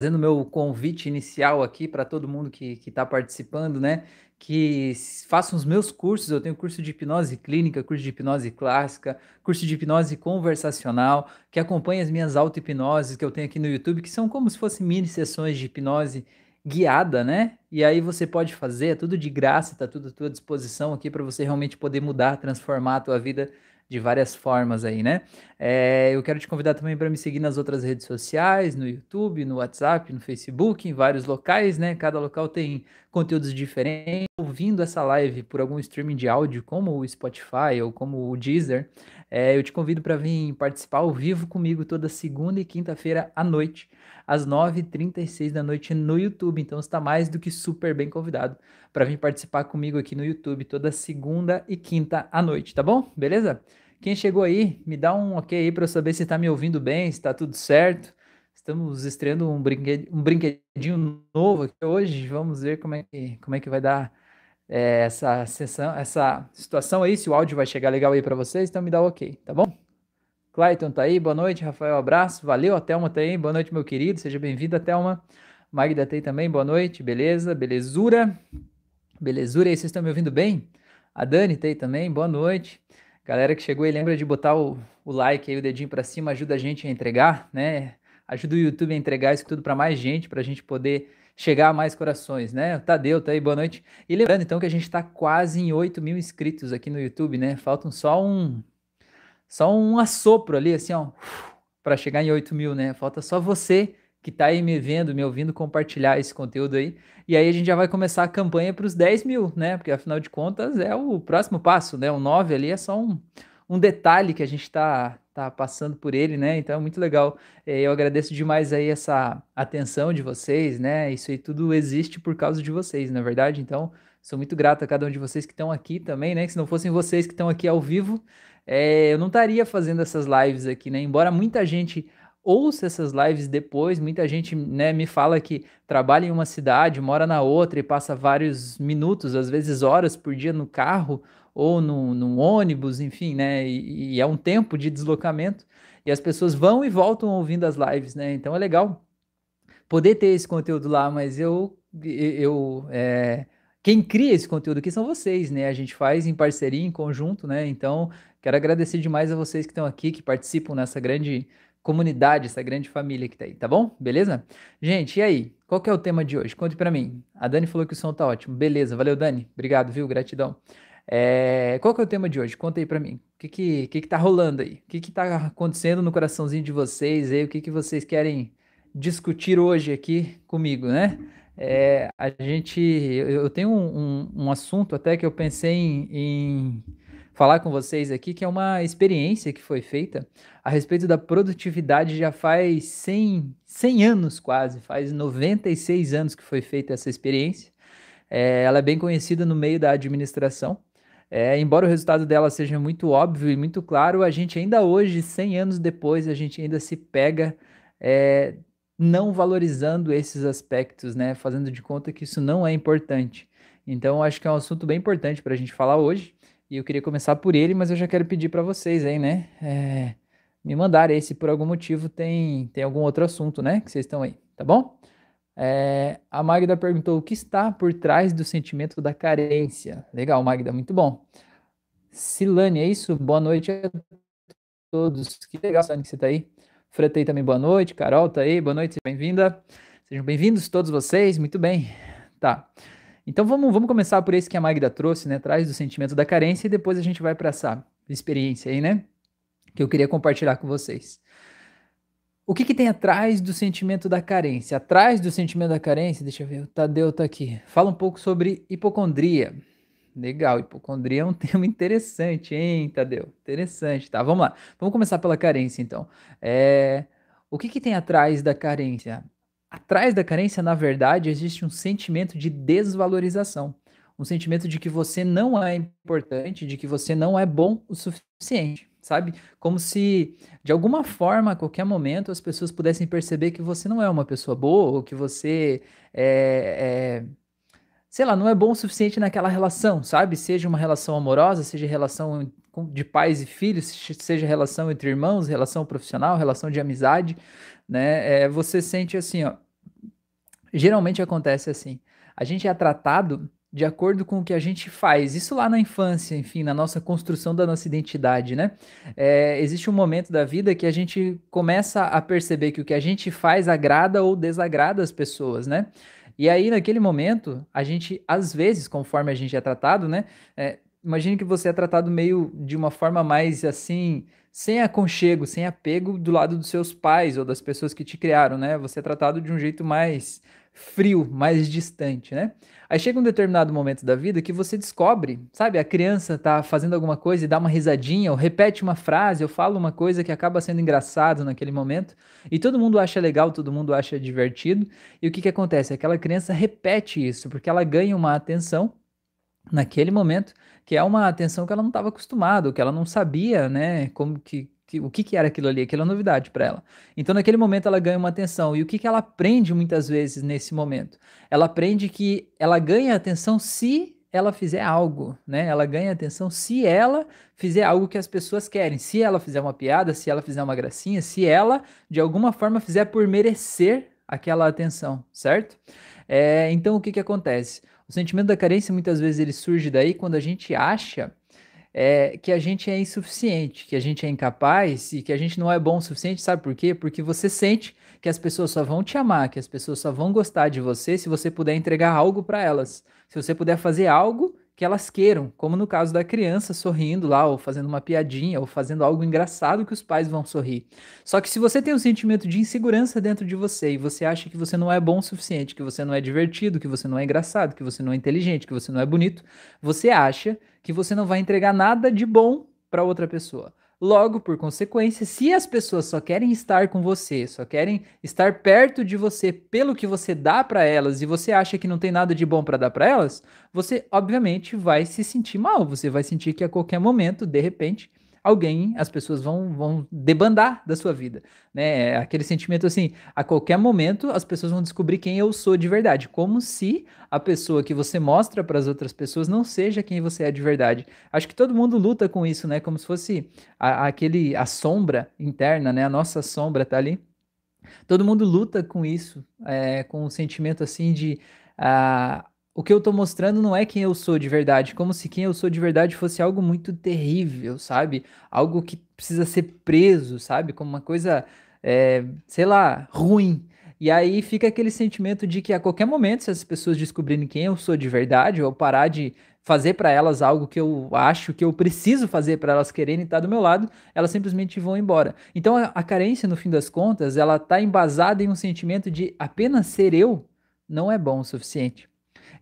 fazendo meu convite inicial aqui para todo mundo que está participando, né? Que façam os meus cursos. Eu tenho curso de hipnose clínica, curso de hipnose clássica, curso de hipnose conversacional, que acompanha as minhas auto-hipnoses que eu tenho aqui no YouTube, que são como se fossem mini sessões de hipnose guiada, né? E aí você pode fazer, é tudo de graça, tá tudo à tua disposição aqui para você realmente poder mudar, transformar a tua vida de várias formas aí, né? É, eu quero te convidar também para me seguir nas outras redes sociais, no YouTube, no WhatsApp, no Facebook, em vários locais, né? Cada local tem conteúdos diferentes. Ouvindo essa live por algum streaming de áudio, como o Spotify ou como o Deezer, é, eu te convido para vir participar ao vivo comigo toda segunda e quinta-feira à noite, às 9h36 da noite no YouTube. Então está mais do que super bem convidado para vir participar comigo aqui no YouTube toda segunda e quinta à noite, tá bom? Beleza? Quem chegou aí, me dá um ok aí para eu saber se está me ouvindo bem, se está tudo certo. Estamos estreando um, um brinquedinho novo aqui hoje. Vamos ver como é que, como é que vai dar é, essa sessão, essa situação aí, se o áudio vai chegar legal aí para vocês, então me dá ok, tá bom? Clayton tá aí, boa noite, Rafael, abraço, valeu, a Thelma tá aí, boa noite, meu querido, seja bem-vinda, Thelma. Magda aí também, boa noite, beleza, belezura, belezura, aí vocês estão me ouvindo bem? A Dani aí também, boa noite. Galera que chegou aí, lembra de botar o, o like aí, o dedinho para cima, ajuda a gente a entregar, né? Ajuda o YouTube a entregar isso tudo para mais gente, para a gente poder chegar a mais corações, né? O Tadeu tá aí, boa noite. E lembrando então que a gente está quase em 8 mil inscritos aqui no YouTube, né? Faltam só um só um assopro ali, assim, ó, para chegar em 8 mil, né? Falta só você que tá aí me vendo, me ouvindo, compartilhar esse conteúdo aí. E aí a gente já vai começar a campanha para os 10 mil, né? Porque afinal de contas é o próximo passo, né? O 9 ali é só um, um detalhe que a gente está tá passando por ele, né? Então é muito legal. É, eu agradeço demais aí essa atenção de vocês, né? Isso aí tudo existe por causa de vocês, na é verdade. Então sou muito grato a cada um de vocês que estão aqui também, né? Que se não fossem vocês que estão aqui ao vivo, é, eu não estaria fazendo essas lives aqui, né? Embora muita gente ouça essas lives depois, muita gente né, me fala que trabalha em uma cidade, mora na outra e passa vários minutos, às vezes horas por dia no carro ou no, no ônibus, enfim, né? E, e, é um tempo de deslocamento e as pessoas vão e voltam ouvindo as lives, né? Então é legal poder ter esse conteúdo lá, mas eu, eu é, quem cria esse conteúdo aqui são vocês, né? A gente faz em parceria, em conjunto, né? Então quero agradecer demais a vocês que estão aqui, que participam nessa grande comunidade, essa grande família que tá aí, tá bom? Beleza? Gente, e aí? Qual que é o tema de hoje? Conte para mim. A Dani falou que o som tá ótimo. Beleza, valeu, Dani. Obrigado, viu? Gratidão. É, qual que é o tema de hoje? Conta aí para mim. O que que, que que tá rolando aí? O que que tá acontecendo no coraçãozinho de vocês aí? O que que vocês querem discutir hoje aqui comigo, né? É, a gente, eu tenho um, um, um, assunto até que eu pensei em, em falar com vocês aqui, que é uma experiência que foi feita a respeito da produtividade já faz 100, 100 anos quase, faz 96 anos que foi feita essa experiência. É, ela é bem conhecida no meio da administração. É, embora o resultado dela seja muito óbvio e muito claro, a gente ainda hoje, 100 anos depois, a gente ainda se pega é, não valorizando esses aspectos, né? Fazendo de conta que isso não é importante. Então, acho que é um assunto bem importante para a gente falar hoje. E eu queria começar por ele, mas eu já quero pedir para vocês aí, né? É, me mandarem aí se por algum motivo tem, tem algum outro assunto, né? Que vocês estão aí, tá bom? É, a Magda perguntou o que está por trás do sentimento da carência. Legal, Magda, muito bom. Silane, é isso? Boa noite a todos. Que legal, Silane, que você está aí. Fretei também, boa noite. Carol está aí, boa noite, bem-vinda. Sejam bem-vindos todos vocês, muito bem. Tá. Então vamos, vamos começar por esse que a Magda trouxe, né? Traz do sentimento da carência e depois a gente vai para essa experiência aí, né? Que eu queria compartilhar com vocês. O que, que, tem atrás do sentimento da carência? Atrás do sentimento da carência, deixa eu ver, o Tadeu tá aqui. Fala um pouco sobre hipocondria. Legal, hipocondria é um tema interessante, hein, Tadeu? Interessante, tá? Vamos lá. Vamos começar pela carência, então. É... O que, que tem atrás da carência? Atrás da carência, na verdade, existe um sentimento de desvalorização. Um sentimento de que você não é importante, de que você não é bom o suficiente sabe? Como se, de alguma forma, a qualquer momento, as pessoas pudessem perceber que você não é uma pessoa boa, ou que você é, é, sei lá, não é bom o suficiente naquela relação, sabe? Seja uma relação amorosa, seja relação de pais e filhos, seja relação entre irmãos, relação profissional, relação de amizade, né? É, você sente assim, ó, Geralmente acontece assim. A gente é tratado de acordo com o que a gente faz. Isso lá na infância, enfim, na nossa construção da nossa identidade, né? É, existe um momento da vida que a gente começa a perceber que o que a gente faz agrada ou desagrada as pessoas, né? E aí, naquele momento, a gente, às vezes, conforme a gente é tratado, né? É, imagine que você é tratado meio de uma forma mais assim, sem aconchego, sem apego do lado dos seus pais ou das pessoas que te criaram, né? Você é tratado de um jeito mais frio, mais distante, né? Aí chega um determinado momento da vida que você descobre, sabe? A criança tá fazendo alguma coisa e dá uma risadinha, ou repete uma frase, ou fala uma coisa que acaba sendo engraçado naquele momento, e todo mundo acha legal, todo mundo acha divertido. E o que que acontece? Aquela criança repete isso, porque ela ganha uma atenção naquele momento, que é uma atenção que ela não estava acostumada, que ela não sabia, né, como que que, o que, que era aquilo ali, aquela novidade para ela. Então, naquele momento, ela ganha uma atenção. E o que, que ela aprende muitas vezes nesse momento? Ela aprende que ela ganha atenção se ela fizer algo, né? Ela ganha atenção se ela fizer algo que as pessoas querem. Se ela fizer uma piada, se ela fizer uma gracinha, se ela, de alguma forma, fizer por merecer aquela atenção, certo? É, então, o que, que acontece? O sentimento da carência, muitas vezes, ele surge daí quando a gente acha é, que a gente é insuficiente, que a gente é incapaz e que a gente não é bom o suficiente, sabe por quê? Porque você sente que as pessoas só vão te amar, que as pessoas só vão gostar de você se você puder entregar algo para elas. Se você puder fazer algo que elas queiram, como no caso da criança sorrindo lá, ou fazendo uma piadinha, ou fazendo algo engraçado que os pais vão sorrir. Só que se você tem um sentimento de insegurança dentro de você e você acha que você não é bom o suficiente, que você não é divertido, que você não é engraçado, que você não é inteligente, que você não é bonito, você acha que você não vai entregar nada de bom para outra pessoa. Logo, por consequência, se as pessoas só querem estar com você, só querem estar perto de você pelo que você dá para elas e você acha que não tem nada de bom para dar para elas, você obviamente vai se sentir mal, você vai sentir que a qualquer momento, de repente, alguém, as pessoas vão, vão debandar da sua vida, né? É aquele sentimento assim, a qualquer momento as pessoas vão descobrir quem eu sou de verdade, como se a pessoa que você mostra para as outras pessoas não seja quem você é de verdade. Acho que todo mundo luta com isso, né? Como se fosse a, aquele a sombra interna, né? A nossa sombra tá ali. Todo mundo luta com isso, é, com o um sentimento assim de uh, o que eu tô mostrando não é quem eu sou de verdade, como se quem eu sou de verdade fosse algo muito terrível, sabe? Algo que precisa ser preso, sabe? Como uma coisa, é, sei lá, ruim. E aí fica aquele sentimento de que a qualquer momento, se as pessoas descobrirem quem eu sou de verdade, ou parar de fazer para elas algo que eu acho que eu preciso fazer para elas quererem estar do meu lado, elas simplesmente vão embora. Então a, carência, no fim das contas, ela tá embasada em um sentimento de apenas ser eu não é bom o suficiente.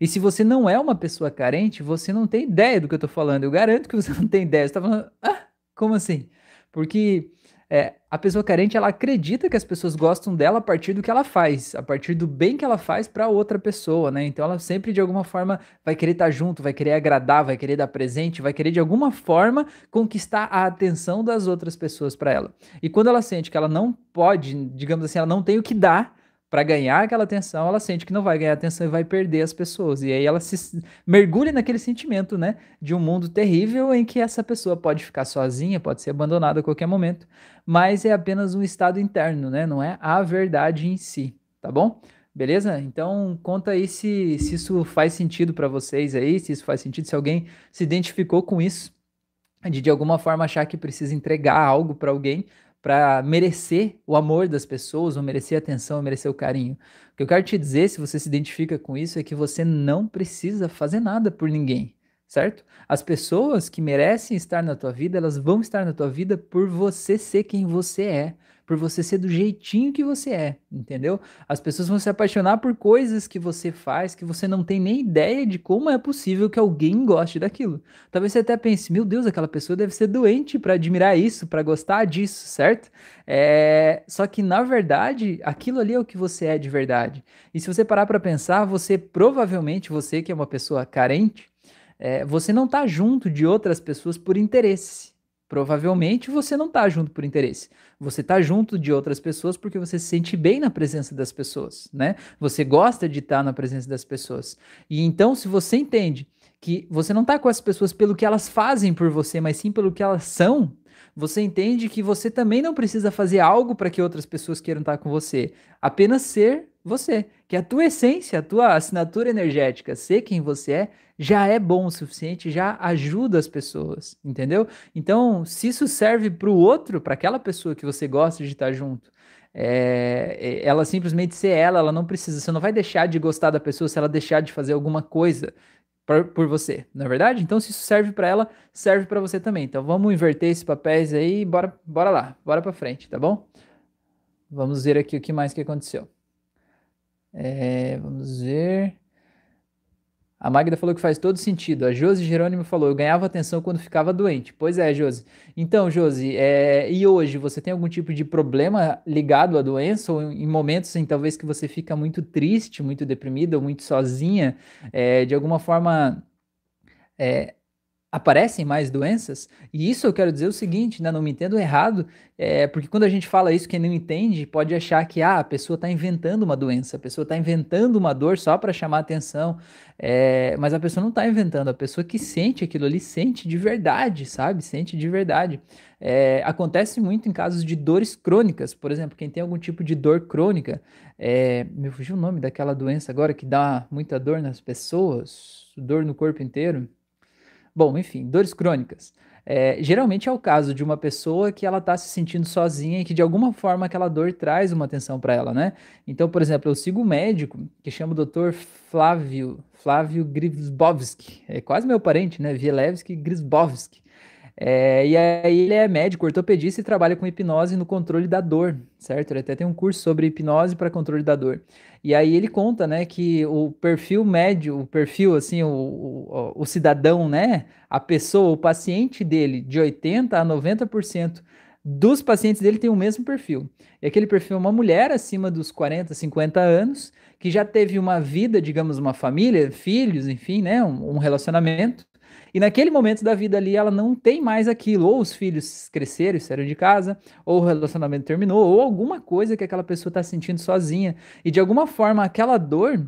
E se você não é uma pessoa carente, você não tem ideia do que eu tô falando. Eu garanto que você não tem ideia. Você tá falando, ah, como assim? Porque é, a pessoa carente, ela acredita que as pessoas gostam dela a partir do que ela faz, a partir do bem que ela faz para outra pessoa, né? Então ela sempre de alguma forma vai querer estar tá junto, vai querer agradar, vai querer dar presente, vai querer de alguma forma conquistar a atenção das outras pessoas para ela. E quando ela sente que ela não pode, digamos assim, ela não tem o que dar, para ganhar aquela atenção, ela sente que não vai ganhar atenção e vai perder as pessoas. E aí ela se mergulha naquele sentimento, né, de um mundo terrível em que essa pessoa pode ficar sozinha, pode ser abandonada a qualquer momento, mas é apenas um estado interno, né, não é a verdade em si, tá bom? Beleza? Então conta aí se, se isso faz sentido para vocês aí, se isso faz sentido, se alguém se identificou com isso, de de alguma forma achar que precisa entregar algo para alguém, para merecer o amor das pessoas, ou merecer a atenção, ou merecer o carinho. O que eu quero te dizer, se você se identifica com isso, é que você não precisa fazer nada por ninguém, certo? As pessoas que merecem estar na tua vida, elas vão estar na tua vida por você ser quem você é por você ser do jeitinho que você é, entendeu? As pessoas vão se apaixonar por coisas que você faz que você não tem nem ideia de como é possível que alguém goste daquilo. Talvez você até pense, meu Deus, aquela pessoa deve ser doente para admirar isso, para gostar disso, certo? É... Só que na verdade, aquilo ali é o que você é de verdade. E se você parar para pensar, você provavelmente, você que é uma pessoa carente, é... você não está junto de outras pessoas por interesse. Provavelmente você não está junto por interesse. Você está junto de outras pessoas porque você se sente bem na presença das pessoas, né? Você gosta de estar tá na presença das pessoas. E então, se você entende que você não está com as pessoas pelo que elas fazem por você, mas sim pelo que elas são, Você entende que você também não precisa fazer algo para que outras pessoas queiram estar com você. Apenas ser você. Que a tua essência, a tua assinatura energética, ser quem você é, já é bom o suficiente, já ajuda as pessoas, entendeu? Então, se isso serve para o outro, para aquela pessoa que você gosta de estar junto, é, ela simplesmente ser ela, ela não precisa. Você não vai deixar de gostar da pessoa se ela deixar de fazer alguma coisa por, por você, não é verdade? Então, se isso serve para ela, serve para você também. Então, vamos inverter esses papéis aí e bora, bora lá, bora para frente, tá bom? Vamos ver aqui o que mais que aconteceu. É, vamos ver. A Magda falou que faz todo sentido. A Josi Jerônimo falou: eu ganhava atenção quando ficava doente. Pois é, Josi. Então, Josi, é... e hoje você tem algum tipo de problema ligado à doença ou em momentos em talvez que você fica muito triste, muito deprimida ou muito sozinha, é... de alguma forma é, aparecem mais doenças, e isso eu quero dizer o seguinte, né, não me entendo errado, é, porque quando a gente fala isso, quem não entende pode achar que ah, a pessoa está inventando uma doença, a pessoa está inventando uma dor só para chamar atenção, é, mas a pessoa não está inventando, a pessoa que sente aquilo ali sente de verdade, sabe? Sente de verdade. É, acontece muito em casos de dores crônicas, por exemplo, quem tem algum tipo de dor crônica, é, me fugiu o nome daquela doença agora que dá muita dor nas pessoas, dor no corpo inteiro. Bom, enfim, dores crônicas. É, geralmente é o caso de uma pessoa que ela está se sentindo sozinha e que de alguma forma aquela dor traz uma atenção para ela, né? Então, por exemplo, eu sigo um médico que chama o Dr. Flávio, Flávio Grisbowski, é quase meu parente, né? Vielewski Grisbowski. É, e aí ele é médico, ortopedista e trabalha com hipnose no controle da dor, certo? Ele até tem um curso sobre hipnose para controle da dor. E aí ele conta, né, que o perfil médio, o perfil, assim, o, o, o cidadão, né, a pessoa, o paciente dele, de 80% a 90% dos pacientes dele tem o mesmo perfil. E aquele perfil é uma mulher acima dos 40, 50 anos, que já teve uma vida, digamos, uma família, filhos, enfim, né, um, um relacionamento, e naquele momento da vida ali, ela não tem mais aquilo. Ou os filhos cresceram e saíram de casa, ou o relacionamento terminou, ou alguma coisa que aquela pessoa está sentindo sozinha. E de alguma forma, aquela dor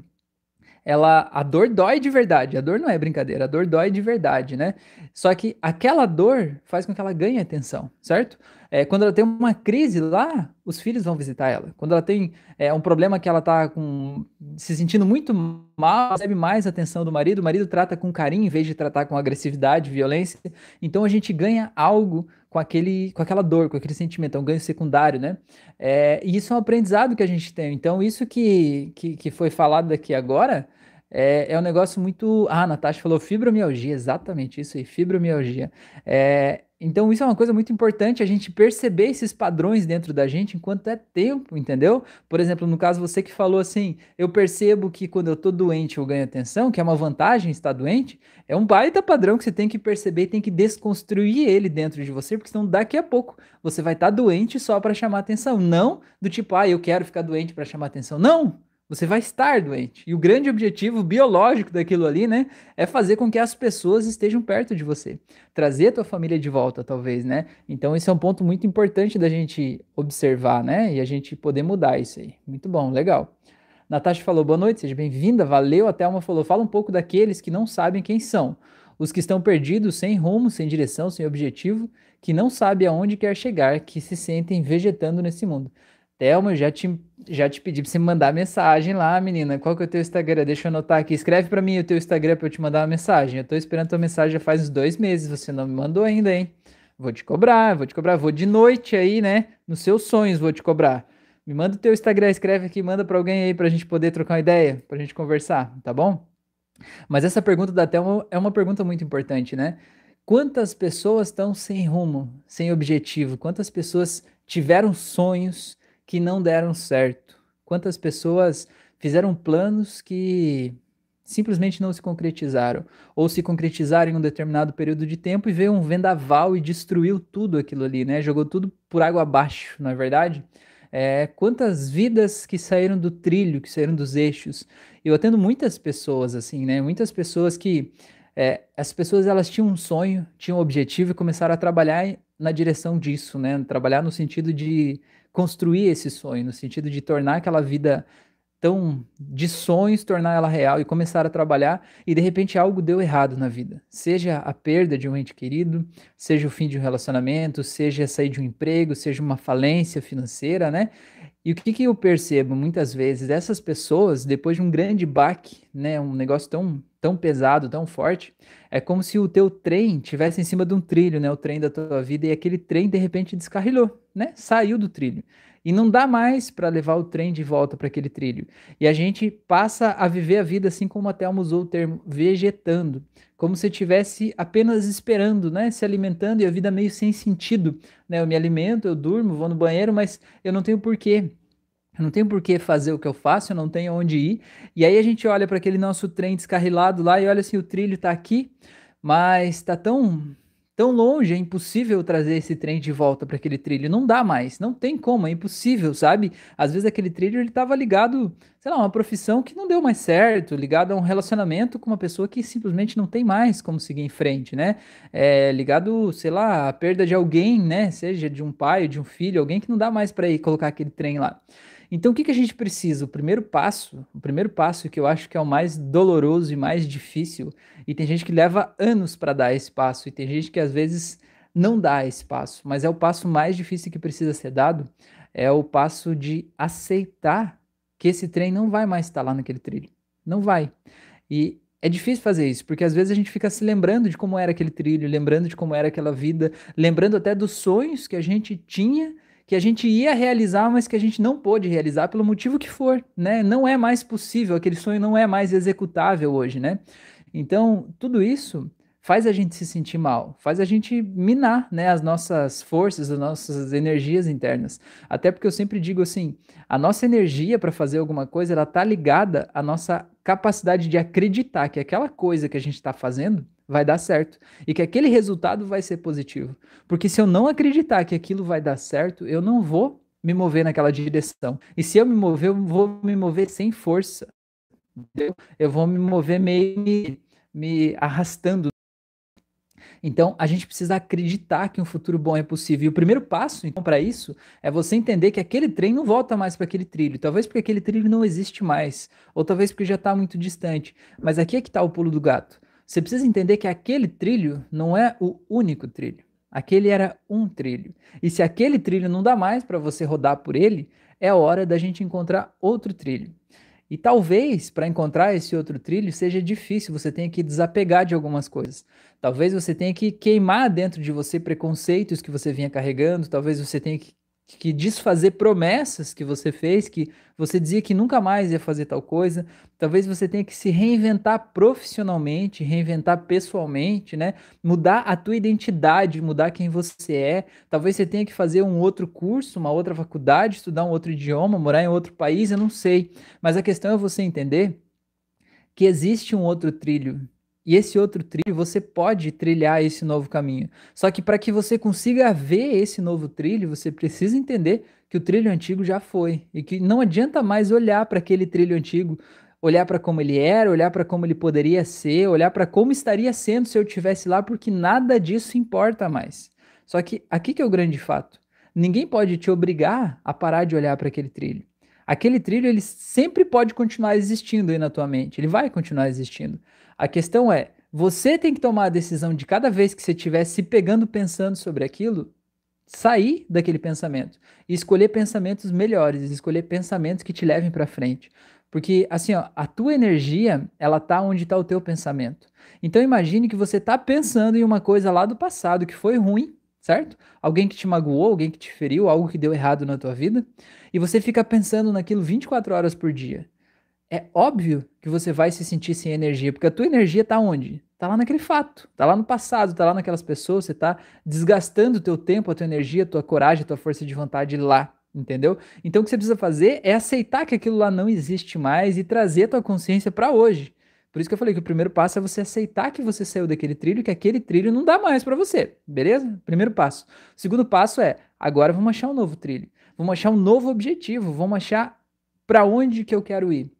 ela a dor dói de verdade. A dor não é brincadeira, a dor dói de verdade, né? Só que aquela dor faz com que ela ganhe atenção, certo? É, quando ela tem uma crise lá, os filhos vão visitar ela. Quando ela tem é, um problema que ela tá com, se sentindo muito mal, recebe mais atenção do marido, o marido trata com carinho em vez de tratar com agressividade, violência. Então a gente ganha algo com, aquele, com aquela dor, com aquele sentimento, é um ganho secundário, né? É, e isso é um aprendizado que a gente tem. Então, isso que, que, que foi falado aqui agora é, é um negócio muito. Ah, a Natasha falou fibromialgia, exatamente isso aí, fibromialgia. É, então, isso é uma coisa muito importante, a gente perceber esses padrões dentro da gente enquanto é tempo, entendeu? Por exemplo, no caso você que falou assim, eu percebo que quando eu tô doente eu ganho atenção, que é uma vantagem estar doente, é um baita padrão que você tem que perceber e tem que desconstruir ele dentro de você, porque senão daqui a pouco você vai estar tá doente só para chamar atenção. Não do tipo, ah, eu quero ficar doente para chamar atenção. Não! Você vai estar doente. E o grande objetivo biológico daquilo ali, né, é fazer com que as pessoas estejam perto de você. Trazer a tua família de volta, talvez, né? Então, esse é um ponto muito importante da gente observar, né? E a gente poder mudar isso aí. Muito bom, legal. Natasha falou, boa noite, seja bem-vinda, valeu. A Thelma falou, fala um pouco daqueles que não sabem quem são. Os que estão perdidos, sem rumo, sem direção, sem objetivo, que não sabem aonde quer chegar, que se sentem vegetando nesse mundo. Thelma, eu já te, já te pedi pra você mandar mensagem lá, menina. Qual que é o teu Instagram? Deixa eu anotar aqui. Escreve para mim o teu Instagram pra eu te mandar uma mensagem. Eu tô esperando tua mensagem já faz uns dois meses. Você não me mandou ainda, hein? Vou te cobrar, vou te cobrar. Vou de noite aí, né? Nos seus sonhos vou te cobrar. Me manda o teu Instagram, escreve aqui, manda para alguém aí pra gente poder trocar uma ideia, pra gente conversar, tá bom? Mas essa pergunta da Thelma é uma pergunta muito importante, né? Quantas pessoas estão sem rumo, sem objetivo? Quantas pessoas tiveram sonhos que não deram certo? Quantas pessoas fizeram planos que simplesmente não se concretizaram? Ou se concretizaram em um determinado período de tempo e veio um vendaval e destruiu tudo aquilo ali, né? Jogou tudo por água abaixo, não é verdade? É, quantas vidas que saíram do trilho, que saíram dos eixos. Eu atendo muitas pessoas assim, né? Muitas pessoas que é, as pessoas elas tinham um sonho, tinham um objetivo e começaram a trabalhar na direção disso, né? Trabalhar no sentido de construir esse sonho, no sentido de tornar aquela vida tão de sonhos tornar ela real e começar a trabalhar e de repente algo deu errado na vida. Seja a perda de um ente querido, seja o fim de um relacionamento, seja sair de um emprego, seja uma falência financeira, né? E o que, que eu percebo muitas vezes? Essas pessoas, depois de um grande baque, né, um negócio tão, tão pesado, tão forte, é como se o teu trem tivesse em cima de um trilho, né, o trem da tua vida, e aquele trem de repente descarrilhou, né, saiu do trilho. E não dá mais para levar o trem de volta para aquele trilho. E a gente passa a viver a vida assim como a Thelma usou o termo, vegetando. Como se estivesse apenas esperando, né? Se alimentando e a vida meio sem sentido. Né? Eu me alimento, eu durmo, vou no banheiro, mas eu não tenho porquê. Eu não tenho por que fazer o que eu faço, eu não tenho onde ir. E aí a gente olha para aquele nosso trem descarrilado lá e olha assim, o trilho está aqui, mas está tão tão longe, é impossível trazer esse trem de volta para aquele trilho. Não dá mais, não tem como, é impossível, sabe? Às vezes aquele trilho ele estava ligado, sei lá, uma profissão que não deu mais certo, ligado a um relacionamento com uma pessoa que simplesmente não tem mais como seguir em frente, né? É, ligado, sei lá, à perda de alguém, né? Seja de um pai, de um filho, alguém que não dá mais para ir colocar aquele trem lá. Então, o que, que a gente precisa? O primeiro passo, o primeiro passo que eu acho que é o mais doloroso e mais difícil, e tem gente que leva anos para dar esse passo, e tem gente que às vezes não dá esse passo, mas é o passo mais difícil que precisa ser dado, é o passo de aceitar que esse trem não vai mais estar lá naquele trilho. Não vai. E é difícil fazer isso, porque às vezes a gente fica se lembrando de como era aquele trilho, lembrando de como era aquela vida, lembrando até dos sonhos que a gente tinha que a gente ia realizar, mas que a gente não pôde realizar pelo motivo que for, né? Não é mais possível, aquele sonho não é mais executável hoje, né? Então, tudo isso faz a gente se sentir mal, faz a gente minar, né, as nossas forças, as nossas energias internas. Até porque eu sempre digo assim, a nossa energia para fazer alguma coisa, ela tá ligada à nossa capacidade de acreditar que aquela coisa que a gente está fazendo vai dar certo e que aquele resultado vai ser positivo. Porque se eu não acreditar que aquilo vai dar certo, eu não vou me mover naquela direção. E se eu me mover, eu vou me mover sem força. Entendeu? Eu vou me mover meio me, me arrastando. Então, a gente precisa acreditar que um futuro bom é possível. E o primeiro passo, então, para isso, é você entender que aquele trem não volta mais para aquele trilho. Talvez porque aquele trilho não existe mais, ou talvez porque já está muito distante. Mas aqui é que está o pulo do gato. Você precisa entender que aquele trilho não é o único trilho. Aquele era um trilho. E se aquele trilho não dá mais para você rodar por ele, é hora da gente encontrar outro trilho. E talvez para encontrar esse outro trilho seja difícil, você tenha que desapegar de algumas coisas. Talvez você tenha que queimar dentro de você preconceitos que você vinha carregando, talvez você tenha que que desfazer promessas que você fez, que você dizia que nunca mais ia fazer tal coisa. Talvez você tenha que se reinventar profissionalmente, reinventar pessoalmente, né? Mudar a tua identidade, mudar quem você é. Talvez você tenha que fazer um outro curso, uma outra faculdade, estudar um outro idioma, morar em outro país, eu não sei. Mas a questão é você entender que existe um outro trilho e esse outro trilho, você pode trilhar esse novo caminho. Só que para que você consiga ver esse novo trilho, você precisa entender que o trilho antigo já foi. E que não adianta mais olhar para aquele trilho antigo, olhar para como ele era, olhar para como ele poderia ser, olhar para como estaria sendo se eu estivesse lá, porque nada disso importa mais. Só que aqui que é o grande fato. Ninguém pode te obrigar a parar de olhar para aquele trilho. Aquele trilho ele sempre pode continuar existindo aí na tua mente, ele vai continuar existindo. A questão é, você tem que tomar a decisão de cada vez que você estiver se pegando pensando sobre aquilo, sair daquele pensamento e escolher pensamentos melhores, escolher pensamentos que te levem para frente. Porque assim, ó, a tua energia, ela tá onde está o teu pensamento. Então imagine que você tá pensando em uma coisa lá do passado que foi ruim, certo? Alguém que te magoou, alguém que te feriu, algo que deu errado na tua vida, e você fica pensando naquilo 24 horas por dia é óbvio que você vai se sentir sem energia, porque a tua energia está onde? Está lá naquele fato, está lá no passado, está lá naquelas pessoas, você está desgastando o teu tempo, a tua energia, a tua coragem, a tua força de vontade lá, entendeu? Então o que você precisa fazer é aceitar que aquilo lá não existe mais e trazer a tua consciência para hoje. Por isso que eu falei que o primeiro passo é você aceitar que você saiu daquele trilho, que aquele trilho não dá mais para você, beleza? Primeiro passo. O segundo passo é, agora vamos achar um novo trilho. Vamos achar um novo objetivo, vamos achar para onde que eu quero ir.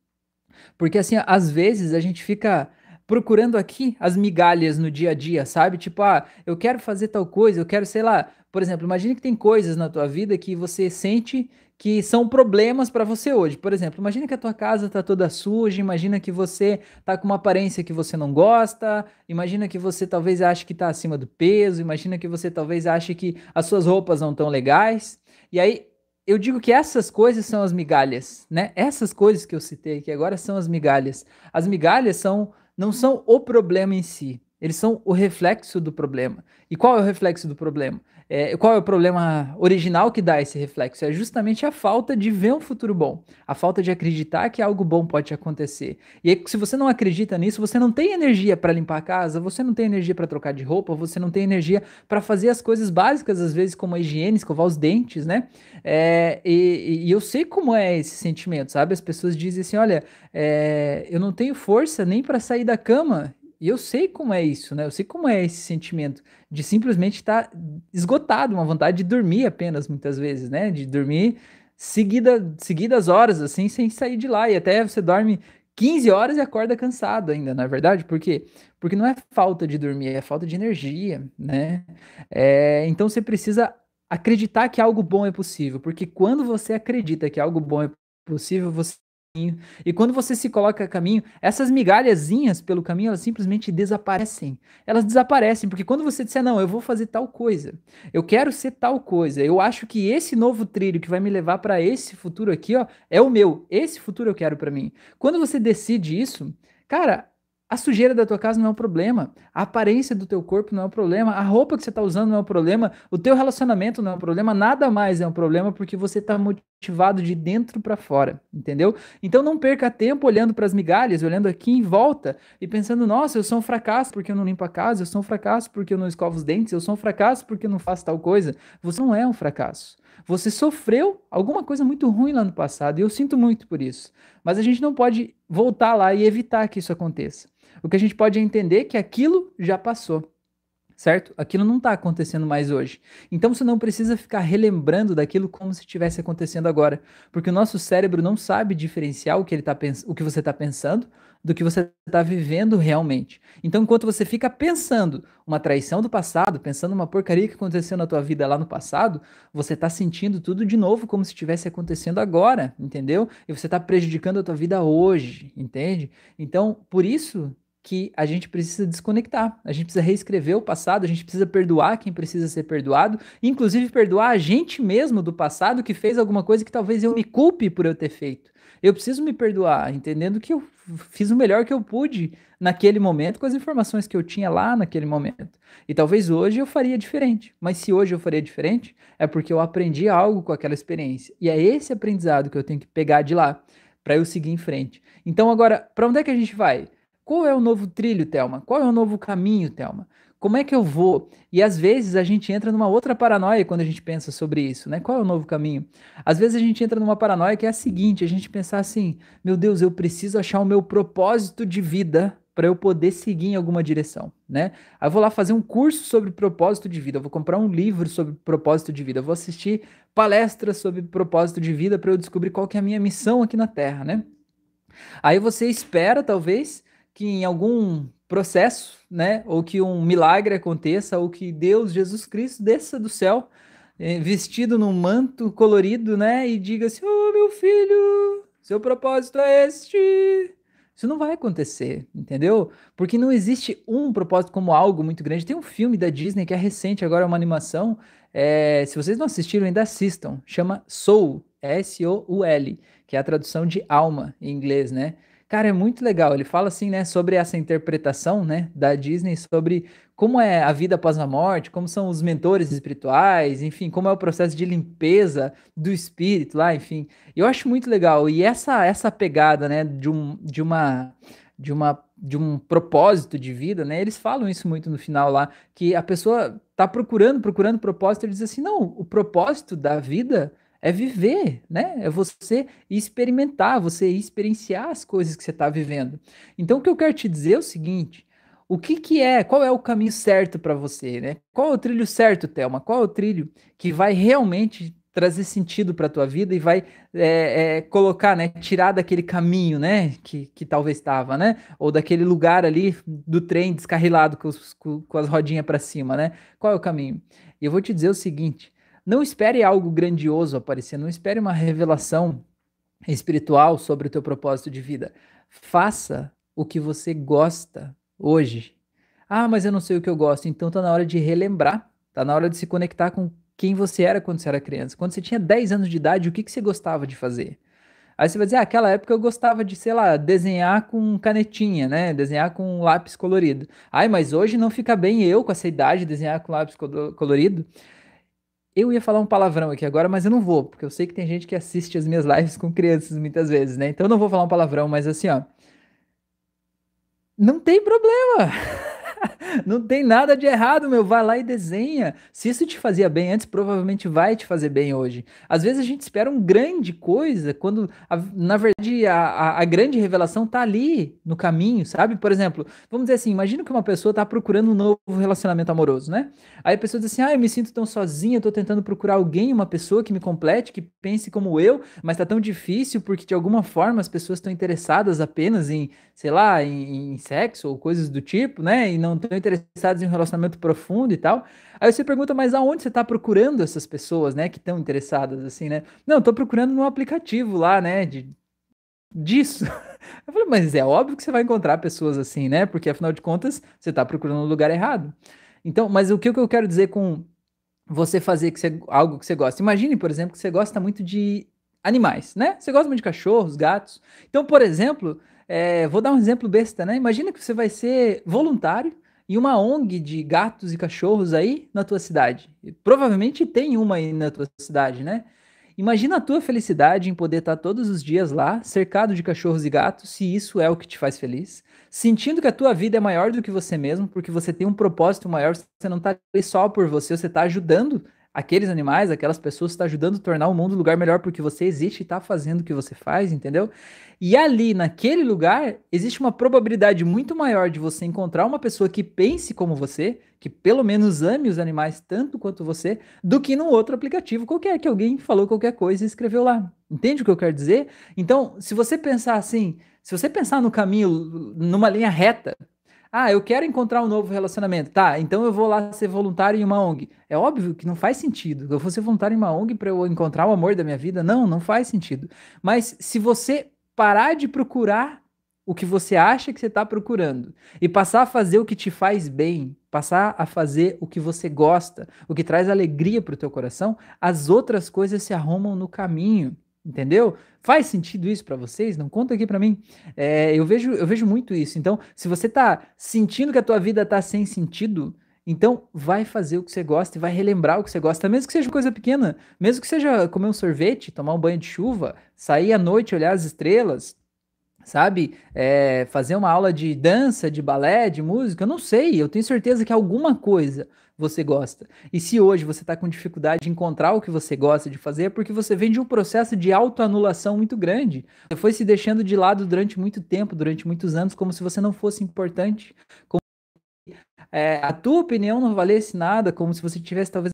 Porque assim, às vezes a gente fica procurando aqui as migalhas no dia a dia, sabe? Tipo, ah, eu quero fazer tal coisa, eu quero, sei lá, Por exemplo, imagine que tem coisas na tua vida que você sente que são problemas para você hoje. Por exemplo, imagina que a tua casa está toda suja, imagina que você está com uma aparência que você não gosta, imagina que você talvez ache que está acima do peso, imagina que você talvez ache que as suas roupas não estão legais. E aí eu digo que essas coisas são as migalhas, né? Essas coisas que eu citei aqui agora são as migalhas. As migalhas são não são o problema em si, eles são o reflexo do problema. E qual é o reflexo do problema? É, qual é o problema original que dá esse reflexo? É justamente a falta de ver um futuro bom, a falta de acreditar que algo bom pode acontecer. E aí, se você não acredita nisso, você não tem energia para limpar a casa, você não tem energia para trocar de roupa, você não tem energia para fazer as coisas básicas, às vezes, como a higiene, escovar os dentes, né? É, e, e, eu sei como é esse sentimento, sabe? As pessoas dizem assim: olha, é, eu não tenho força nem para sair da cama. E eu sei como é isso, né? Eu sei como é esse sentimento de simplesmente estar esgotado, uma vontade de dormir apenas, muitas vezes, né? De dormir seguida, seguidas horas, assim, sem sair de lá. E até você dorme 15 horas e acorda cansado ainda, não é verdade? Por quê? Porque não é falta de dormir, é falta de energia, né? É, então você precisa acreditar que algo bom é possível, porque quando você acredita que algo bom é possível, você e quando você se coloca a caminho, essas migalhazinhas pelo caminho, elas simplesmente desaparecem. Elas desaparecem, porque quando você disser, não, eu vou fazer tal coisa, eu quero ser tal coisa, eu acho que esse novo trilho que vai me levar para esse futuro aqui, ó, é o meu. Esse futuro eu quero para mim. Quando você decide isso, cara, a sujeira da tua casa não é um problema, a aparência do teu corpo não é um problema, a roupa que você está usando não é um problema, o teu relacionamento não é um problema, nada mais é um problema porque você está motivado de dentro para fora, entendeu? Então não perca tempo olhando para as migalhas, olhando aqui em volta e pensando, nossa, eu sou um fracasso porque eu não limpo a casa, eu sou um fracasso porque eu não escovo os dentes, eu sou um fracasso porque eu não faço tal coisa. Você não é um fracasso. Você sofreu alguma coisa muito ruim lá no passado e eu sinto muito por isso. Mas a gente não pode voltar lá e evitar que isso aconteça. O que a gente pode entender é que aquilo já passou, certo? Aquilo não está acontecendo mais hoje. Então você não precisa ficar relembrando daquilo como se estivesse acontecendo agora, porque o nosso cérebro não sabe diferenciar o que, ele tá o que você está pensando do que você está vivendo realmente. Então, enquanto você fica pensando uma traição do passado, pensando uma porcaria que aconteceu na tua vida lá no passado, você está sentindo tudo de novo como se estivesse acontecendo agora, entendeu? E você está prejudicando a tua vida hoje, entende? Então, por isso que a gente precisa desconectar, a gente precisa reescrever o passado, a gente precisa perdoar quem precisa ser perdoado, inclusive perdoar a gente mesmo do passado que fez alguma coisa que talvez eu me culpe por eu ter feito. Eu preciso me perdoar, entendendo que eu fiz o melhor que eu pude naquele momento com as informações que eu tinha lá naquele momento. E talvez hoje eu faria diferente, mas se hoje eu faria diferente, é porque eu aprendi algo com aquela experiência. E é esse aprendizado que eu tenho que pegar de lá para eu seguir em frente. Então agora, para onde é que a gente vai? Qual é o novo trilho, Telma? Qual é o novo caminho, Telma? Como é que eu vou? E às vezes a gente entra numa outra paranoia quando a gente pensa sobre isso, né? Qual é o novo caminho? Às vezes a gente entra numa paranoia que é a seguinte: a gente pensar assim, meu Deus, eu preciso achar o meu propósito de vida para eu poder seguir em alguma direção, né? Aí eu vou lá fazer um curso sobre propósito de vida, eu vou comprar um livro sobre propósito de vida, eu vou assistir palestras sobre propósito de vida para eu descobrir qual que é a minha missão aqui na Terra, né? Aí você espera, talvez, que em algum processo, né, ou que um milagre aconteça, ou que Deus, Jesus Cristo, desça do céu, eh, vestido num manto colorido, né, e diga assim: "Oh, meu filho, seu propósito é este". Isso não vai acontecer, entendeu? Porque não existe um propósito como algo muito grande. Tem um filme da Disney que é recente, agora é uma animação. É, se vocês não assistiram, ainda assistam. Chama Soul, S-O-U-L, que é a tradução de alma em inglês, né? Cara, é muito legal. Ele fala assim, né, sobre essa interpretação, né, da Disney sobre como é a vida após a morte, como são os mentores espirituais, enfim, como é o processo de limpeza do espírito lá, enfim. Eu acho muito legal. E essa essa pegada, né, de um de uma de uma de um propósito de vida, né? Eles falam isso muito no final lá, que a pessoa tá procurando, procurando propósito, ele diz assim: "Não, o propósito da vida é viver, né? É você experimentar, você experienciar as coisas que você está vivendo. Então, o que eu quero te dizer é o seguinte: o que, que é, qual é o caminho certo para você, né? Qual é o trilho certo, Thelma? Qual é o trilho que vai realmente trazer sentido para a tua vida e vai é, é, colocar, né, tirar daquele caminho, né, que, que talvez estava, né, ou daquele lugar ali do trem descarrilado com, os, com, com as rodinhas para cima, né? Qual é o caminho? E eu vou te dizer o seguinte: não espere algo grandioso aparecer, não espere uma revelação espiritual sobre o teu propósito de vida. Faça o que você gosta hoje. Ah, mas eu não sei o que eu gosto. Então tá na hora de relembrar, tá na hora de se conectar com quem você era quando você era criança. Quando você tinha 10 anos de idade, o que, que você gostava de fazer? Aí você vai dizer, ah, aquela época eu gostava de, sei lá, desenhar com canetinha, né? Desenhar com lápis colorido. Ai, mas hoje não fica bem eu, com essa idade, desenhar com lápis colorido. Eu ia falar um palavrão aqui agora, mas eu não vou, porque eu sei que tem gente que assiste as minhas lives com crianças muitas vezes, né? Então eu não vou falar um palavrão, mas assim, ó. Não tem problema. não tem nada de errado, meu. Vai lá e desenha. Se isso te fazia bem antes, provavelmente vai te fazer bem hoje. Às vezes a gente espera uma grande coisa, quando a, na verdade a, a, a, grande revelação tá ali no caminho, sabe? Por exemplo, vamos dizer assim: imagina que uma pessoa tá procurando um novo relacionamento amoroso, né? Aí a pessoa diz assim: ah, eu me sinto tão sozinha, tô tentando procurar alguém, uma pessoa que me complete, que pense como eu, mas tá tão difícil porque de alguma forma as pessoas estão interessadas apenas em, sei lá, em, em sexo ou coisas do tipo, né? E não estão interessados em um relacionamento profundo e tal. Aí você pergunta, mas aonde você está procurando essas pessoas, né, que estão interessadas, assim, né? Não, estou procurando num aplicativo lá, né, de, disso. Eu falei, mas é óbvio que você vai encontrar pessoas assim, né? Porque afinal de contas, você está procurando no lugar errado. Então, mas o que eu quero dizer com você fazer que você, algo que você gosta? Imagine, por exemplo, que você gosta muito de animais, né? Você gosta muito de cachorros, gatos. Então, por exemplo, é, vou dar um exemplo besta, né? Imagina que você vai ser voluntário e uma ONG de gatos e cachorros aí na tua cidade. Provavelmente tem uma aí na tua cidade, né? Imagina a tua felicidade em poder estar todos os dias lá, cercado de cachorros e gatos, se isso é o que te faz feliz. Sentindo que a tua vida é maior do que você mesmo, porque você tem um propósito maior, você não está ali só por você, você está ajudando aqueles animais, aquelas pessoas, está ajudando a tornar o mundo um lugar melhor porque você existe e está fazendo o que você faz, entendeu? E ali, naquele lugar, existe uma probabilidade muito maior de você encontrar uma pessoa que pense como você, que pelo menos ame os animais tanto quanto você, do que num outro aplicativo qualquer, que alguém falou qualquer coisa e escreveu lá. Entende o que eu quero dizer? Então, se você pensar assim, se você pensar no caminho, numa linha reta, ah, eu quero encontrar um novo relacionamento. Tá, então eu vou lá ser voluntário em uma ONG. É óbvio que não faz sentido. Eu vou ser voluntário em uma ONG para eu encontrar o amor da minha vida? Não, não faz sentido. Mas se você parar de procurar o que você acha que você está procurando e passar a fazer o que te faz bem, passar a fazer o que você gosta, o que traz alegria para o teu coração, as outras coisas se arrumam no caminho. Entendeu? Faz sentido isso para vocês? Não conta aqui para mim. É, eu vejo eu vejo muito isso. Então, se você está sentindo que a tua vida está sem sentido, então vai fazer o que você gosta e vai relembrar o que você gosta, mesmo que seja coisa pequena, mesmo que seja comer um sorvete, tomar um banho de chuva, sair à noite olhar as estrelas, sabe? É, fazer uma aula de dança, de balé, de música, eu não sei. Eu tenho certeza que alguma coisa você gosta. E se hoje você está com dificuldade de encontrar o que você gosta de fazer, é porque você vem de um processo de autoanulação muito grande. Você foi se deixando de lado durante muito tempo, durante muitos anos, como se você não fosse importante. Como se, é, a tua opinião não valesse nada, como se você tivesse talvez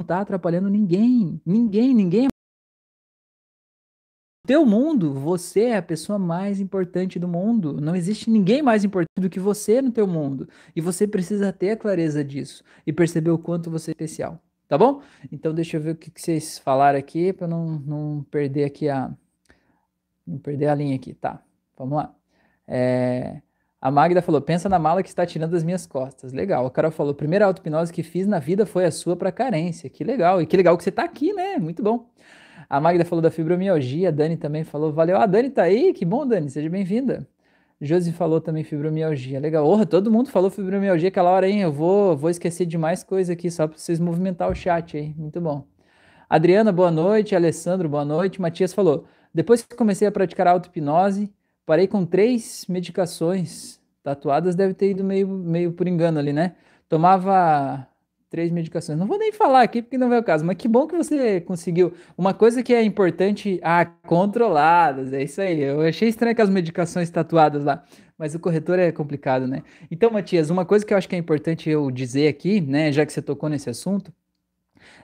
não está atrapalhando ninguém. Ninguém, ninguém teu mundo, você é a pessoa mais importante do mundo. Não existe ninguém mais importante do que você no teu mundo. E você precisa ter a clareza disso e perceber o quanto você é especial. Tá bom? Então deixa eu ver o que, vocês falaram aqui para não, não perder aqui a não perder a linha aqui. Tá, vamos lá. É, a Magda falou: pensa na mala que está tirando das minhas costas. Legal. A Carol falou: primeira auto-hipnose que fiz na vida foi a sua para carência. Que legal. E que legal que você está aqui, né? Muito bom. A Magda falou da fibromialgia, a Dani também falou, valeu. Ah, a Dani tá aí, que bom, Dani, seja bem-vinda. Josi falou também fibromialgia, legal. Orra, todo mundo falou fibromialgia aquela hora, hein? Eu vou, vou esquecer de mais coisa aqui, só para vocês movimentar o chat aí, muito bom. Adriana, boa noite. Alessandro, boa noite. Matias falou, depois que comecei a praticar auto-hipnose, parei com três medicações tatuadas, deve ter ido meio, meio por engano ali, né? Tomava três medicações. Não vou nem falar aqui porque não é o caso, mas que bom que você conseguiu. Uma coisa que é importante, ah, controladas, é isso aí. Eu achei estranho com as medicações tatuadas lá, mas o corretor é complicado, né? Então, Matias, uma coisa que eu acho que é importante eu dizer aqui, né, já que você tocou nesse assunto,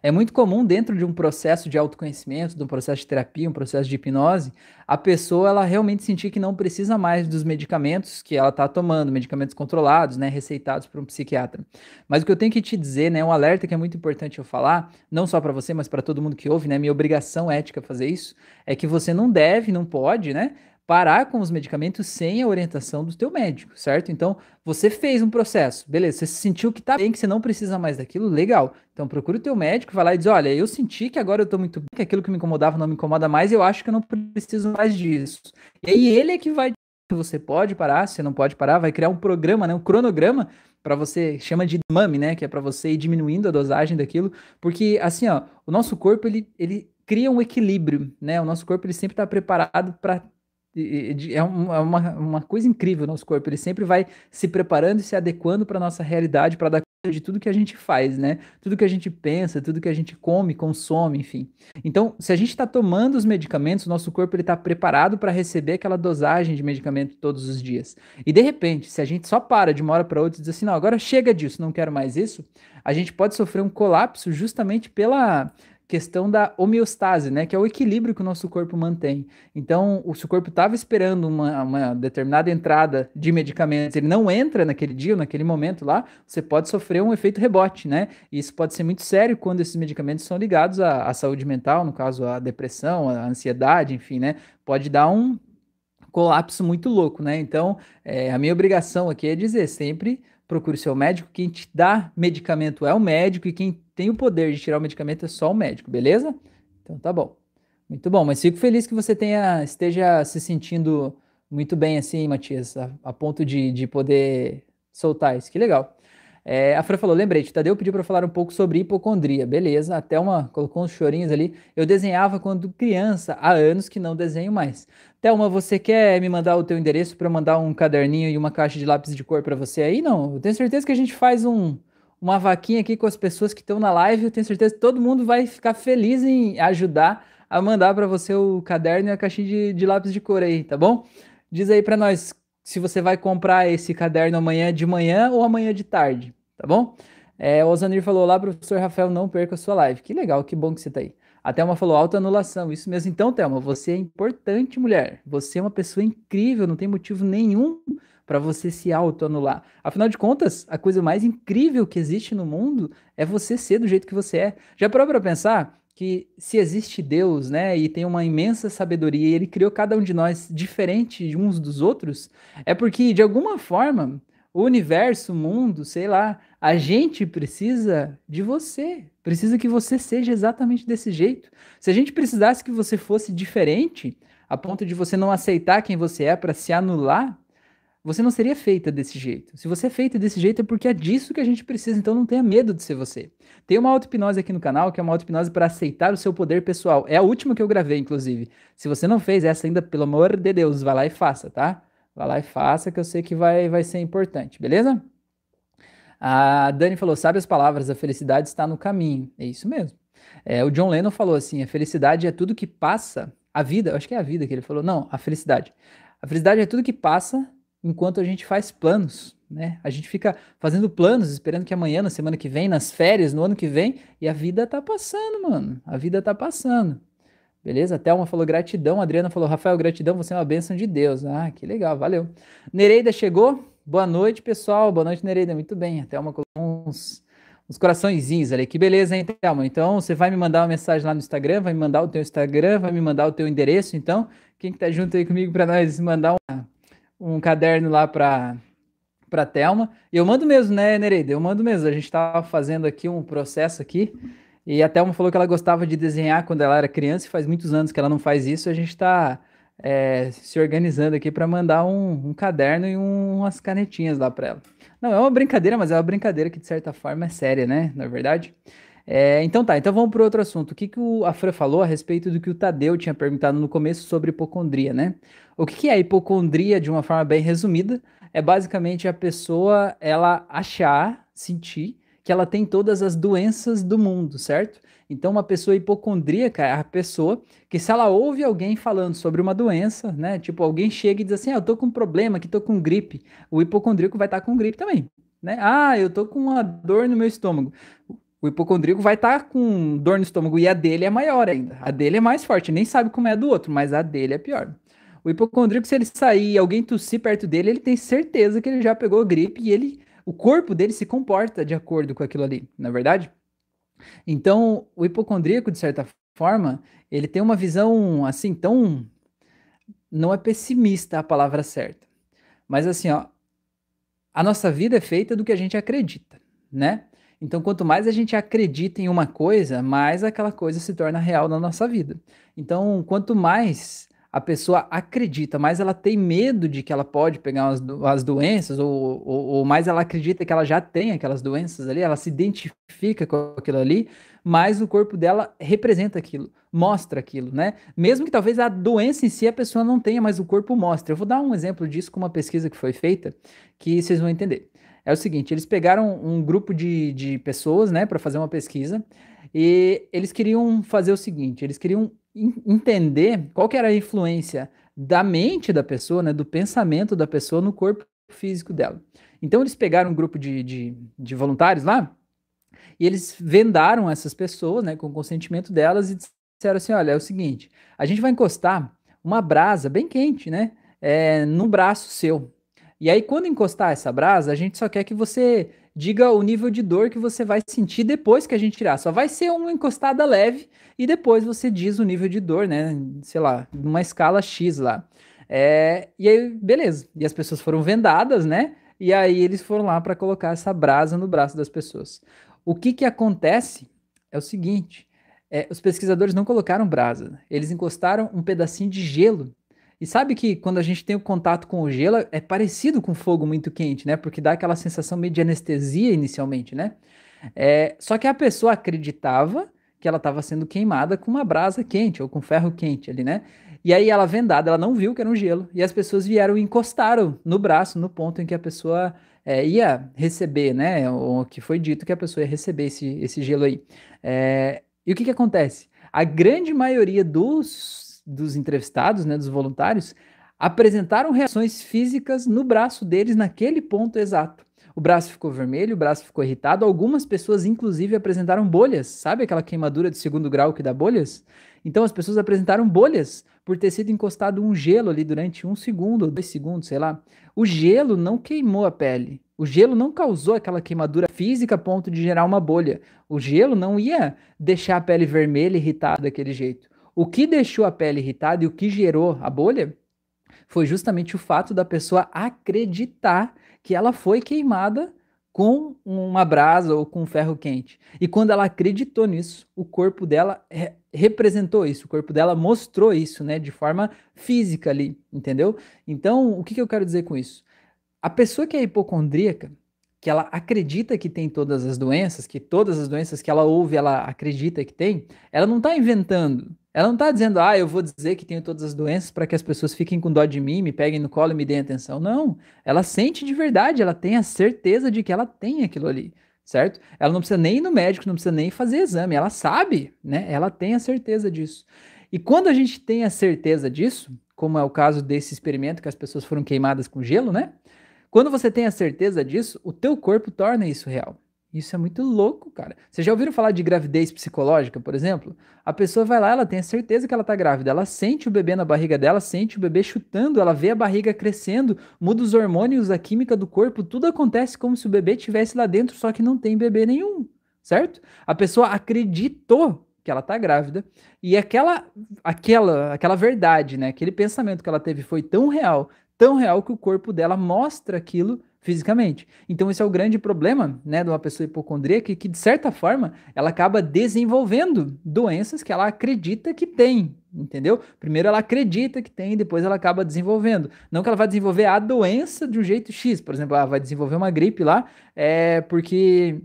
É muito comum dentro de um processo de autoconhecimento, de um processo de terapia, um processo de hipnose, a pessoa ela realmente sentir que não precisa mais dos medicamentos que ela está tomando, medicamentos controlados, né, receitados por um psiquiatra. Mas o que eu tenho que te dizer, né, um alerta que é muito importante eu falar, não só para você, mas para todo mundo que ouve, né, minha obrigação ética fazer isso, é que você não deve, não pode, né, parar com os medicamentos sem a orientação do teu médico, certo? Então, você fez um processo, beleza, você sentiu que tá bem, que você não precisa mais daquilo, legal. Então, procura o teu médico, vai lá e diz, olha, eu senti que agora eu tô muito bem, que aquilo que me incomodava não me incomoda mais, eu acho que eu não preciso mais disso. E aí ele é que vai você pode parar, você não pode parar, vai criar um programa, né, um cronograma para você, chama de mami, né, que é para você ir diminuindo a dosagem daquilo, porque assim, ó, o nosso corpo ele, ele cria um equilíbrio, né? O nosso corpo ele sempre está preparado para é, é uma, uma coisa incrível o nosso corpo. Ele sempre vai se preparando e se adequando para nossa realidade, para dar conta de tudo que a gente faz, né? Tudo que a gente pensa, tudo que a gente come, consome, enfim. Então, se a gente está tomando os medicamentos, o nosso corpo está preparado para receber aquela dosagem de medicamento todos os dias. E de repente, se a gente só para de uma hora para outra e diz assim, não, agora chega disso, não quero mais isso, a gente pode sofrer um colapso justamente pela questão da homeostase, né? Que é o equilíbrio que o nosso corpo mantém. Então, o seu corpo estava esperando uma, uma, determinada entrada de medicamentos, ele não entra naquele dia, naquele momento lá, você pode sofrer um efeito rebote, né? E isso pode ser muito sério quando esses medicamentos são ligados à, à saúde mental, no caso, à depressão, à ansiedade, enfim, né? Pode dar um colapso muito louco, né? Então, é, a minha obrigação aqui é dizer sempre procure seu médico. Quem te dá medicamento é o médico e quem tem o poder de tirar o medicamento é só o médico, beleza? Então tá bom. Muito bom, mas fico feliz que você tenha esteja se sentindo muito bem assim, Matias, a, a ponto de, de poder soltar isso. Que legal. É, a Fran falou, lembrei, Tadeu pediu para falar um pouco sobre hipocondria. Beleza, até uma colocou uns chorinhos ali. Eu desenhava quando criança, há anos que não desenho mais. Thelma, você quer me mandar o teu endereço para mandar um caderninho e uma caixa de lápis de cor para você aí? Não, eu tenho certeza que a gente faz um, uma vaquinha aqui com as pessoas que estão na live. Eu tenho certeza que todo mundo vai ficar feliz em ajudar a mandar para você o caderno e a caixinha de, de lápis de cor aí, tá bom? Diz aí para nós se você vai comprar esse caderno amanhã de manhã ou amanhã de tarde, tá bom? É, o Osanir falou lá, professor Rafael, não perca a sua live. Que legal, que bom que você tá aí. A Thelma falou autoanulação, isso mesmo. Então, Thelma, você é importante, mulher. Você é uma pessoa incrível, não tem motivo nenhum para você se autoanular. Afinal de contas, a coisa mais incrível que existe no mundo é você ser do jeito que você é. Já parou para pensar que se existe Deus, né, e tem uma imensa sabedoria, e ele criou cada um de nós diferente de uns dos outros, é porque de alguma forma o universo, o mundo, sei lá, a gente precisa de você, precisa que você seja exatamente desse jeito. Se a gente precisasse que você fosse diferente, a ponto de você não aceitar quem você é para se anular, você não seria feita desse jeito. Se você é feita desse jeito é porque é disso que a gente precisa, então não tenha medo de ser você. Tem uma auto-hipnose aqui no canal, que é uma auto-hipnose para aceitar o seu poder pessoal. É a última que eu gravei, inclusive. Se você não fez essa ainda, pelo amor de Deus, vai lá e faça, tá? Vai lá e faça, que eu sei que vai, vai ser importante, beleza? A Dani falou: sabe as palavras, a felicidade está no caminho. É isso mesmo. É, o John Lennon falou assim: a felicidade é tudo que passa. A vida, acho que é a vida que ele falou. Não, a felicidade. A felicidade é tudo que passa enquanto a gente faz planos, né? A gente fica fazendo planos, esperando que amanhã, na semana que vem, nas férias, no ano que vem, e a vida tá passando, mano. A vida tá passando. Beleza? A Thelma falou gratidão, a Adriana falou, Rafael, gratidão, você é uma bênção de Deus. Ah, que legal, valeu. Nereida chegou? Boa noite, pessoal. Boa noite, Nereida. Muito bem. A Thelma colocou uns, uns coraçõezinhos ali. Que beleza, hein, Thelma? Então, você vai me mandar uma mensagem lá no Instagram, vai me mandar o teu Instagram, vai me mandar o teu endereço. Então, quem que tá junto aí comigo para nós mandar uma um caderno lá para para Telma. E eu mando mesmo, né, Nereida? Eu mando mesmo. A gente estava fazendo aqui um processo aqui. E a Thelma falou que ela gostava de desenhar quando ela era criança, e faz muitos anos que ela não faz isso. A gente está é, se organizando aqui para mandar um, um, caderno e um, umas canetinhas lá para ela. Não, é uma brincadeira, mas é uma brincadeira que de certa forma é séria, né? Na é verdade. É, então tá, então vamos para outro assunto. O que, que o, a Fran falou a respeito do que o Tadeu tinha perguntado no começo sobre hipocondria, né? O que, que é hipocondria de uma forma bem resumida? É basicamente a pessoa ela achar, sentir que ela tem todas as doenças do mundo, certo? Então, uma pessoa hipocondríaca é a pessoa que, se ela ouve alguém falando sobre uma doença, né? Tipo, alguém chega e diz assim: ah, eu tô com um problema, que tô com gripe. O hipocondríaco vai estar tá com gripe também, né? Ah, eu tô com uma dor no meu estômago. O hipocondríaco vai estar tá com dor no estômago e a dele é maior ainda. A dele é mais forte, nem sabe como é a do outro, mas a dele é pior. O hipocondríaco, se ele sair e alguém tossir perto dele, ele tem certeza que ele já pegou gripe e ele, o corpo dele se comporta de acordo com aquilo ali, na é verdade? Então, o hipocondríaco, de certa forma, ele tem uma visão assim tão não é pessimista a palavra certa. Mas assim, ó, a nossa vida é feita do que a gente acredita, né? Então, quanto mais a gente acredita em uma coisa, mais aquela coisa se torna real na nossa vida. Então, quanto mais a pessoa acredita, mais ela tem medo de que ela pode pegar as, as doenças, ou, ou, ou, mais ela acredita que ela já tem aquelas doenças ali, ela se identifica com aquilo ali, mais o corpo dela representa aquilo, mostra aquilo, né? Mesmo que talvez a doença em si a pessoa não tenha, mas o corpo mostra. Eu vou dar um exemplo disso com uma pesquisa que foi feita, que vocês vão entender. É o seguinte, eles pegaram um grupo de, de pessoas, né, para fazer uma pesquisa, e eles queriam fazer o seguinte, eles queriam entender qual que era a influência da mente da pessoa, né, do pensamento da pessoa no corpo físico dela. Então eles pegaram um grupo de, de, de voluntários lá e eles vendaram essas pessoas, né, com o consentimento delas e disseram assim, olha, é o seguinte, a gente vai encostar uma brasa bem quente, né, é, no braço seu. E aí quando encostar essa brasa, a gente só quer que você diga o nível de dor que você vai sentir depois que a gente tirar. Só vai ser uma encostada leve e depois você diz o nível de dor, né? Sei lá, numa escala X lá. É, e aí, beleza. E as pessoas foram vendadas, né? E aí eles foram lá para colocar essa brasa no braço das pessoas. O que que acontece é o seguinte: é, os pesquisadores não colocaram brasa, eles encostaram um pedacinho de gelo e sabe que quando a gente tem o contato com o gelo, é parecido com fogo muito quente, né? Porque dá aquela sensação meio de anestesia inicialmente, né? É, só que a pessoa acreditava que ela estava sendo queimada com uma brasa quente ou com ferro quente ali, né? E aí ela vendada, ela não viu que era um gelo. E as pessoas vieram e encostaram no braço, no ponto em que a pessoa é, ia receber, né? O que foi dito que a pessoa ia receber esse, esse gelo aí. É, e o que, que acontece? A grande maioria dos dos entrevistados, né, dos voluntários, apresentaram reações físicas no braço deles naquele ponto exato. O braço ficou vermelho, o braço ficou irritado. Algumas pessoas, inclusive, apresentaram bolhas. Sabe aquela queimadura de segundo grau que dá bolhas? Então, as pessoas apresentaram bolhas por ter sido encostado um gelo ali durante um segundo ou dois segundos, sei lá. O gelo não queimou a pele. O gelo não causou aquela queimadura física a ponto de gerar uma bolha. O gelo não ia deixar a pele vermelha irritada daquele jeito. O que deixou a pele irritada e o que gerou a bolha foi justamente o fato da pessoa acreditar que ela foi queimada com uma brasa ou com um ferro quente. E quando ela acreditou nisso, o corpo dela re representou isso, o corpo dela mostrou isso, né, de forma física ali, entendeu? Então, o que, que eu quero dizer com isso? A pessoa que é hipocondríaca, que ela acredita que tem todas as doenças, que todas as doenças que ela ouve, ela acredita que tem, ela não está inventando, ela não está dizendo, ah, eu vou dizer que tenho todas as doenças para que as pessoas fiquem com dó de mim, me peguem no colo e me deem atenção. Não. Ela sente de verdade, ela tem a certeza de que ela tem aquilo ali, certo? Ela não precisa nem ir no médico, não precisa nem fazer exame, ela sabe, né? Ela tem a certeza disso. E quando a gente tem a certeza disso, como é o caso desse experimento que as pessoas foram queimadas com gelo, né? Quando você tem a certeza disso, o teu corpo torna isso real. Isso é muito louco, cara. Vocês já ouviram falar de gravidez psicológica, por exemplo? A pessoa vai lá, ela tem a certeza que ela tá grávida, ela sente o bebê na barriga dela, sente o bebê chutando, ela vê a barriga crescendo, muda os hormônios, a química do corpo, tudo acontece como se o bebê tivesse lá dentro, só que não tem bebê nenhum, certo? A pessoa acreditou que ela tá grávida e aquela aquela aquela verdade, né? Aquele pensamento que ela teve foi tão real, tão real que o corpo dela mostra aquilo fisicamente. Então esse é o grande problema, né, de uma pessoa hipocondríaca que de certa forma ela acaba desenvolvendo doenças que ela acredita que tem, entendeu? Primeiro ela acredita que tem, depois ela acaba desenvolvendo. Não que ela vai desenvolver a doença de um jeito X, por exemplo, ela vai desenvolver uma gripe lá, é porque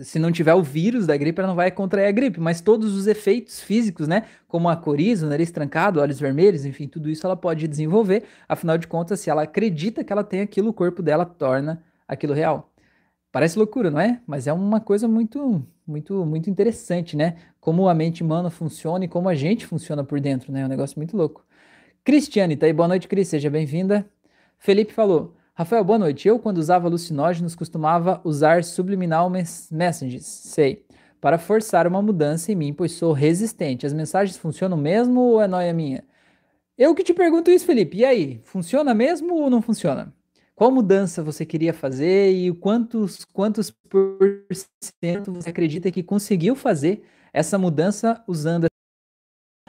se não tiver o vírus da gripe, ela não vai contrair a gripe, mas todos os efeitos físicos, né, como a coriza, o nariz trancado, olhos vermelhos, enfim, tudo isso ela pode desenvolver. Afinal de contas, se ela acredita que ela tem aquilo, o corpo dela torna aquilo real. Parece loucura, não é? Mas é uma coisa muito, muito, muito interessante, né? Como a mente humana funciona e como a gente funciona por dentro, né? É um negócio muito louco. Cristiane, tá aí? Boa noite, Cris. Seja bem-vinda. Felipe falou: Rafael, boa noite. Eu, quando usava alucinógenos, costumava usar subliminal messages, sei, para forçar uma mudança em mim, pois sou resistente. As mensagens funcionam mesmo ou é noia minha? Eu que te pergunto isso, Felipe. E aí, funciona mesmo ou não funciona? Qual mudança você queria fazer e quantos, quantos por cento você acredita que conseguiu fazer essa mudança usando?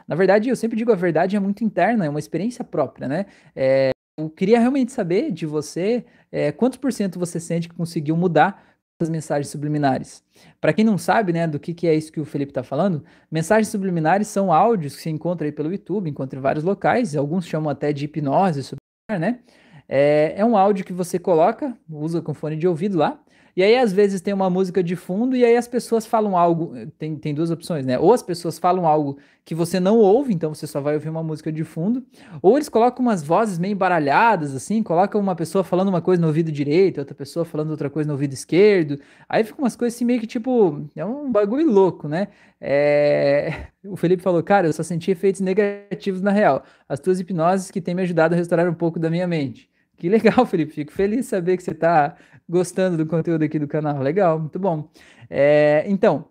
Na verdade, eu sempre digo a verdade é muito interna, é uma experiência própria, né? É, eu queria realmente saber de você é, quantos por cento você sente que conseguiu mudar as mensagens subliminares. Para quem não sabe, né, do que, que é isso que o Felipe está falando, mensagens subliminares são áudios que se encontra aí pelo YouTube, encontra em vários locais, alguns chamam até de hipnose subliminar, né? É, é um áudio que você coloca, usa com fone de ouvido lá, e aí, às vezes, tem uma música de fundo e aí as pessoas falam algo. Tem, tem duas opções, né? Ou as pessoas falam algo que você não ouve, então você só vai ouvir uma música de fundo. Ou eles colocam umas vozes meio embaralhadas, assim, colocam uma pessoa falando uma coisa no ouvido direito, outra pessoa falando outra coisa no ouvido esquerdo. Aí fica umas coisas assim meio que tipo. É um bagulho louco, né? É... O Felipe falou, cara, eu só senti efeitos negativos na real. As tuas hipnoses que têm me ajudado a restaurar um pouco da minha mente. Que legal, Felipe. Fico feliz de saber que você está gostando do conteúdo aqui do canal. Legal, muito bom. É, então,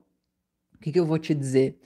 o que, que eu vou te dizer?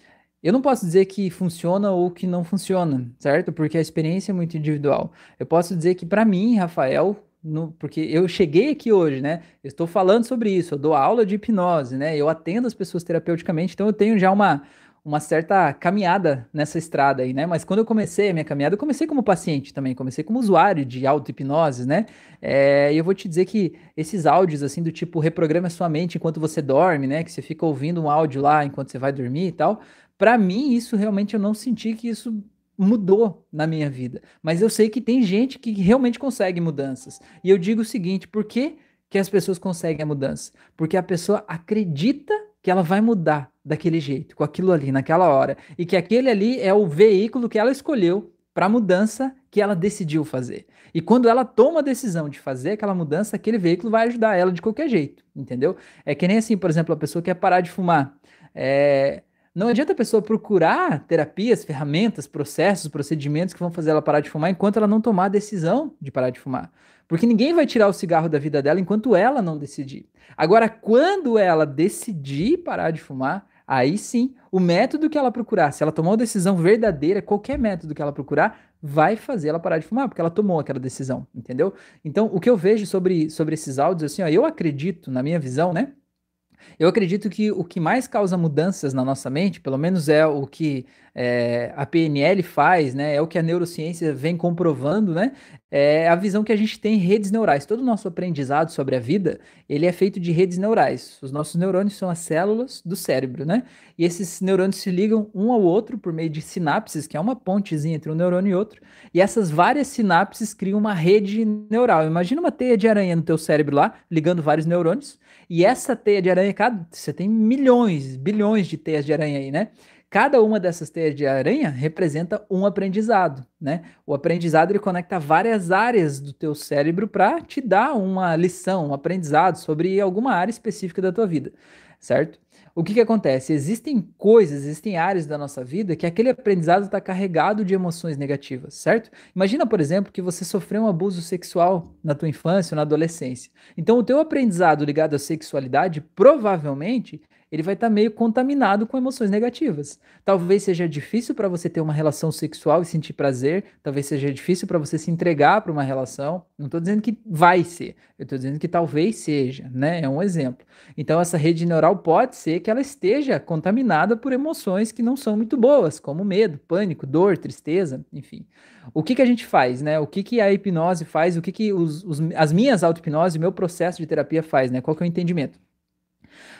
Eu não posso dizer que funciona ou que não funciona, certo? Porque a experiência é muito individual. Eu posso dizer que para mim, Rafael, no, porque eu cheguei aqui hoje, né? Eu estou falando sobre isso, eu dou aula de hipnose, né? Eu atendo as pessoas terapeuticamente, então eu tenho já uma, uma certa caminhada nessa estrada aí, né? Mas quando eu comecei a minha caminhada, eu comecei como paciente também, comecei como usuário de auto-hipnose, né? É, e eu vou te dizer que esses áudios, assim, do tipo, reprograma sua mente enquanto você dorme, né? Que você fica ouvindo um áudio lá enquanto você vai dormir e tal. Para mim, isso realmente eu não senti que isso mudou na minha vida. Mas eu sei que tem gente que realmente consegue mudanças. E eu digo o seguinte, por que, que as pessoas conseguem a mudança? Porque a pessoa acredita que ela vai mudar daquele jeito, com aquilo ali, naquela hora, e que aquele ali é o veículo que ela escolheu para a mudança que ela decidiu fazer. E quando ela toma a decisão de fazer aquela mudança, aquele veículo vai ajudar ela de qualquer jeito, entendeu? É que nem assim, por exemplo, a pessoa quer parar de fumar. É... Não adianta a pessoa procurar terapias, ferramentas, processos, procedimentos que vão fazer ela parar de fumar enquanto ela não tomar a decisão de parar de fumar. Porque ninguém vai tirar o cigarro da vida dela enquanto ela não decidir. Agora, quando ela decidir parar de fumar, aí sim, o método que ela procurar, se ela tomou uma decisão verdadeira, qualquer método que ela procurar, vai fazer ela parar de fumar, porque ela tomou aquela decisão, entendeu? Então, o que eu vejo sobre, sobre esses áudios, assim, ó, eu acredito, na minha visão, né? Eu acredito que o que mais causa mudanças na nossa mente, pelo menos é o que é, a PNL faz, né? É o que a neurociência vem comprovando, né? É a visão que a gente tem em redes neurais. Todo o nosso aprendizado sobre a vida, ele é feito de redes neurais. Os nossos neurônios são as células do cérebro, né? E esses neurônios se ligam um ao outro por meio de sinapses, que é uma pontezinha entre um neurônio e outro. E essas várias sinapses criam uma rede neural. Imagina uma teia de aranha no teu cérebro lá, ligando vários neurônios. E essa teia de aranha, cada, você tem milhões, bilhões de teias de aranha aí, né? Cada uma dessas teias de aranha representa um aprendizado, né? O aprendizado ele conecta várias áreas do teu cérebro para te dar uma lição, um aprendizado sobre alguma área específica da tua vida, certo? O que que acontece? Existem coisas, existem áreas da nossa vida que aquele aprendizado está carregado de emoções negativas, certo? Imagina, por exemplo, que você sofreu um abuso sexual na tua infância ou na adolescência. Então, o teu aprendizado ligado à sexualidade provavelmente ele vai estar tá meio contaminado com emoções negativas. Talvez seja difícil para você ter uma relação sexual e sentir prazer, talvez seja difícil para você se entregar para uma relação. Não estou dizendo que vai ser, eu estou dizendo que talvez seja, né? É um exemplo. Então essa rede neural pode ser que ela esteja contaminada por emoções que não são muito boas, como medo, pânico, dor, tristeza, enfim. O que, que a gente faz, né? O que, que a hipnose faz? O que, que os, os as minhas auto-hipnose, meu processo de terapia faz, né? Qual que é o entendimento?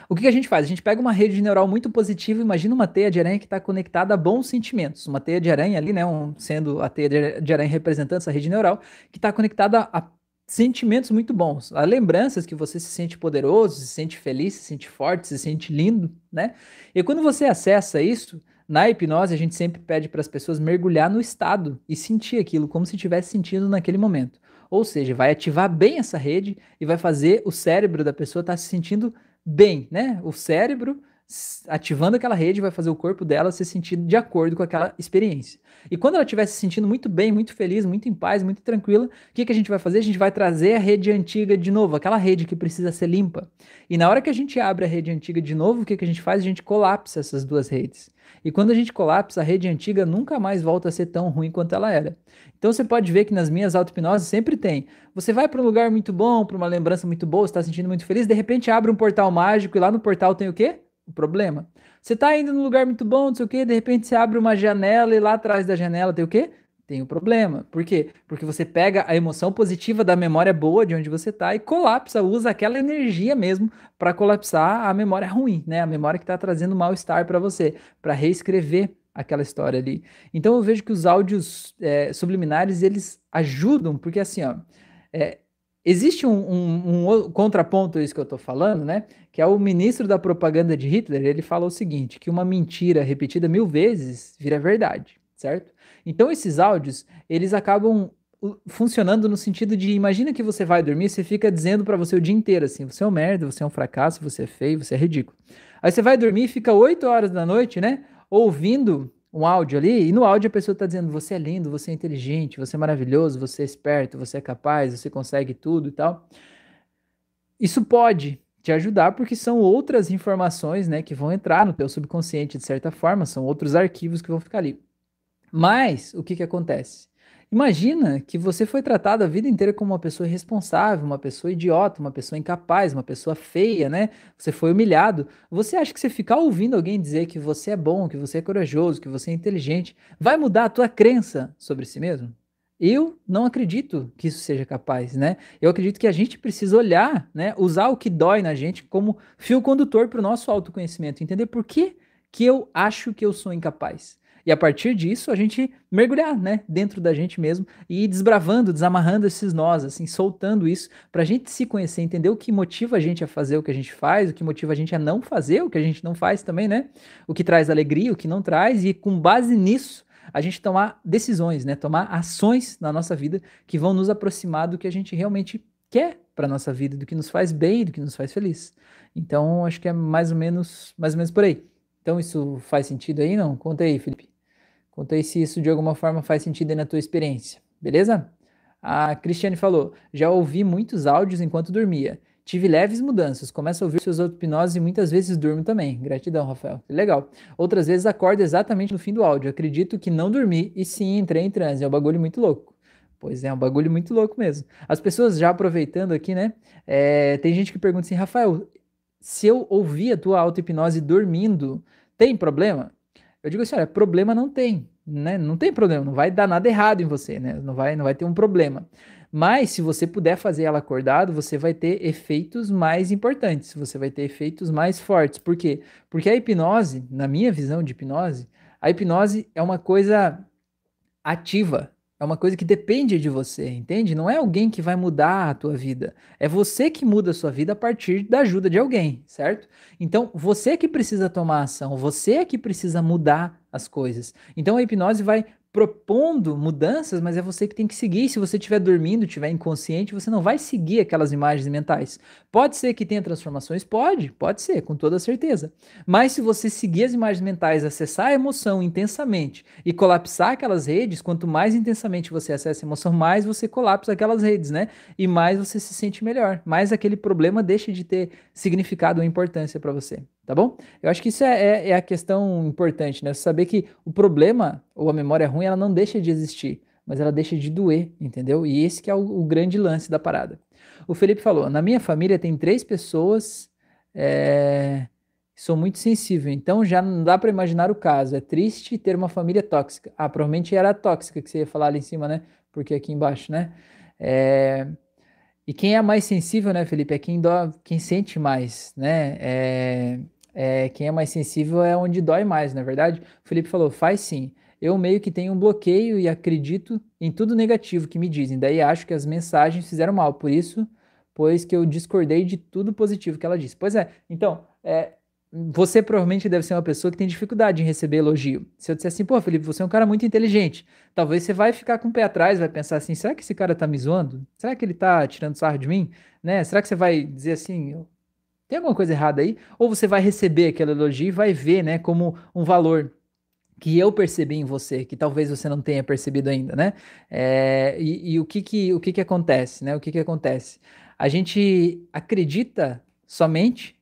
O que, a gente faz? A gente pega uma rede neural muito positiva, imagina uma teia de aranha que está conectada a bons sentimentos. Uma teia de aranha ali, né? Um, sendo a teia de aranha representando essa rede neural, que está conectada a sentimentos muito bons, a lembranças que você se sente poderoso, se sente feliz, se sente forte, se sente lindo, né? E quando você acessa isso, na hipnose a gente sempre pede para as pessoas mergulhar no estado e sentir aquilo como se estivesse sentindo naquele momento. Ou seja, vai ativar bem essa rede e vai fazer o cérebro da pessoa estar tá se sentindo bem, né? O cérebro ativando aquela rede, vai fazer o corpo dela se sentir de acordo com aquela experiência. E quando ela estiver se sentindo muito bem, muito feliz, muito em paz, muito tranquila, o que, que a gente vai fazer? A gente vai trazer a rede antiga de novo, aquela rede que precisa ser limpa. E na hora que a gente abre a rede antiga de novo, o que, que a gente faz? A gente colapsa essas duas redes. E quando a gente colapsa, a rede antiga nunca mais volta a ser tão ruim quanto ela era. Então você pode ver que nas minhas auto-hipnoses sempre tem. Você vai para um lugar muito bom, para uma lembrança muito boa, está se sentindo muito feliz, de repente abre um portal mágico e lá no portal tem o quê? O problema. Você está indo num lugar muito bom, não sei o quê, de repente você abre uma janela e lá atrás da janela tem o quê? Tem o um problema. Por quê? Porque você pega a emoção positiva da memória boa de onde você está e colapsa, usa aquela energia mesmo para colapsar a memória ruim, né? A memória que está trazendo mal-estar para você, para reescrever aquela história ali. Então eu vejo que os áudios é, subliminares eles ajudam, porque assim, ó, é, existe um, um, um, contraponto a isso que eu estou falando, né? Que é o ministro da propaganda de Hitler. Ele fala o seguinte: que uma mentira repetida mil vezes vira verdade, certo? Então esses áudios eles acabam funcionando no sentido de imagina que você vai dormir, você fica dizendo para você o dia inteiro assim, você é um merda, você é um fracasso, você é feio, você é ridículo. Aí você vai dormir, fica 8 horas da noite, né? Ouvindo um áudio ali, e no áudio a pessoa está dizendo: você é lindo, você é inteligente, você é maravilhoso, você é esperto, você é capaz, você consegue tudo e tal. Isso pode te ajudar porque são outras informações, né, que vão entrar no teu subconsciente de certa forma, são outros arquivos que vão ficar ali. Mas o que que acontece? Imagina que você foi tratado a vida inteira como uma pessoa irresponsável, uma pessoa idiota, uma pessoa incapaz, uma pessoa feia, né? Você foi humilhado. Você acha que você ficar ouvindo alguém dizer que você é bom, que você é corajoso, que você é inteligente, vai mudar a tua crença sobre si mesmo? Eu não acredito que isso seja capaz, né? Eu acredito que a gente precisa olhar, né? Usar o que dói na gente como fio condutor para o nosso autoconhecimento, entender por que, que eu acho que eu sou incapaz. E a partir disso, a gente mergulhar, né, dentro da gente mesmo e ir desbravando, desamarrando esses nós, assim, soltando isso, para a gente se conhecer, entender o que motiva a gente a fazer o que a gente faz, o que motiva a gente a não fazer o que a gente não faz também, né? O que traz alegria, o que não traz, e com base nisso, a gente tomar decisões, né? Tomar ações na nossa vida que vão nos aproximar do que a gente realmente quer para nossa vida, do que nos faz bem, do que nos faz feliz. Então, acho que é mais ou menos, mais ou menos por aí. Então, isso faz sentido aí, não? Conta aí, Felipe. Conta aí se isso de alguma forma faz sentido na tua experiência, beleza? A Cristiane falou: já ouvi muitos áudios enquanto dormia. Tive leves mudanças. Começo a ouvir seus auto-hipnose e muitas vezes durmo também. Gratidão, Rafael. Legal. Outras vezes acordo exatamente no fim do áudio. Acredito que não dormi e sim entrei em transe. É um bagulho muito louco. Pois é, é um bagulho muito louco mesmo. As pessoas já aproveitando aqui, né? É, tem gente que pergunta assim, Rafael, se eu ouvir a tua auto-hipnose dormindo, tem problema? Eu digo assim, olha, problema não tem, né? Não tem problema, não vai dar nada errado em você, né? Não vai, não vai ter um problema. Mas se você puder fazer ela acordado, você vai ter efeitos mais importantes, você vai ter efeitos mais fortes. Por quê? Porque a hipnose, na minha visão de hipnose, a hipnose é uma coisa ativa, é uma coisa que depende de você, entende? Não é alguém que vai mudar a tua vida. É você que muda a sua vida a partir da ajuda de alguém, certo? Então, você que precisa tomar ação, você é que precisa mudar as coisas. Então, a hipnose vai propondo mudanças, mas é você que tem que seguir. Se você estiver dormindo, estiver inconsciente, você não vai seguir aquelas imagens mentais. Pode ser que tenha transformações? Pode, pode ser, com toda certeza. Mas se você seguir as imagens mentais, acessar a emoção intensamente e colapsar aquelas redes, quanto mais intensamente você acessa a emoção, mais você colapsa aquelas redes, né? E mais você se sente melhor, mais aquele problema deixa de ter significado ou importância para você tá bom? Eu acho que isso é, é, é, a questão importante, né? Saber que o problema ou a memória ruim, ela não deixa de existir, mas ela deixa de doer, entendeu? E esse que é o, o grande lance da parada. O Felipe falou, na minha família tem três pessoas é, sou muito sensível, então já não dá para imaginar o caso. É triste ter uma família tóxica. Ah, provavelmente era tóxica que você ia falar ali em cima, né? Porque aqui embaixo, né? É, e quem é mais sensível, né, Felipe, é quem, dó, quem sente mais, né? É, é, quem é mais sensível é onde dói mais, na é verdade. O Felipe falou, faz sim. Eu meio que tenho um bloqueio e acredito em tudo negativo que me dizem. Daí acho que as mensagens fizeram mal. Por isso, pois que eu discordei de tudo positivo que ela disse. Pois é, então, é, você provavelmente deve ser uma pessoa que tem dificuldade em receber elogio. Se eu disser assim, pô, Felipe, você é um cara muito inteligente, talvez você vai ficar com o pé atrás, vai pensar assim, será que esse cara tá me zoando? Será que ele tá tirando sarro de mim? Né? Será que você vai dizer assim, Tem alguma coisa errada aí? Ou você vai receber aquele elogio e vai ver, né, como um valor que eu percebi em você, que talvez você não tenha percebido ainda, né? É, e, e, o que que o que que acontece, né? O que que acontece? A gente acredita somente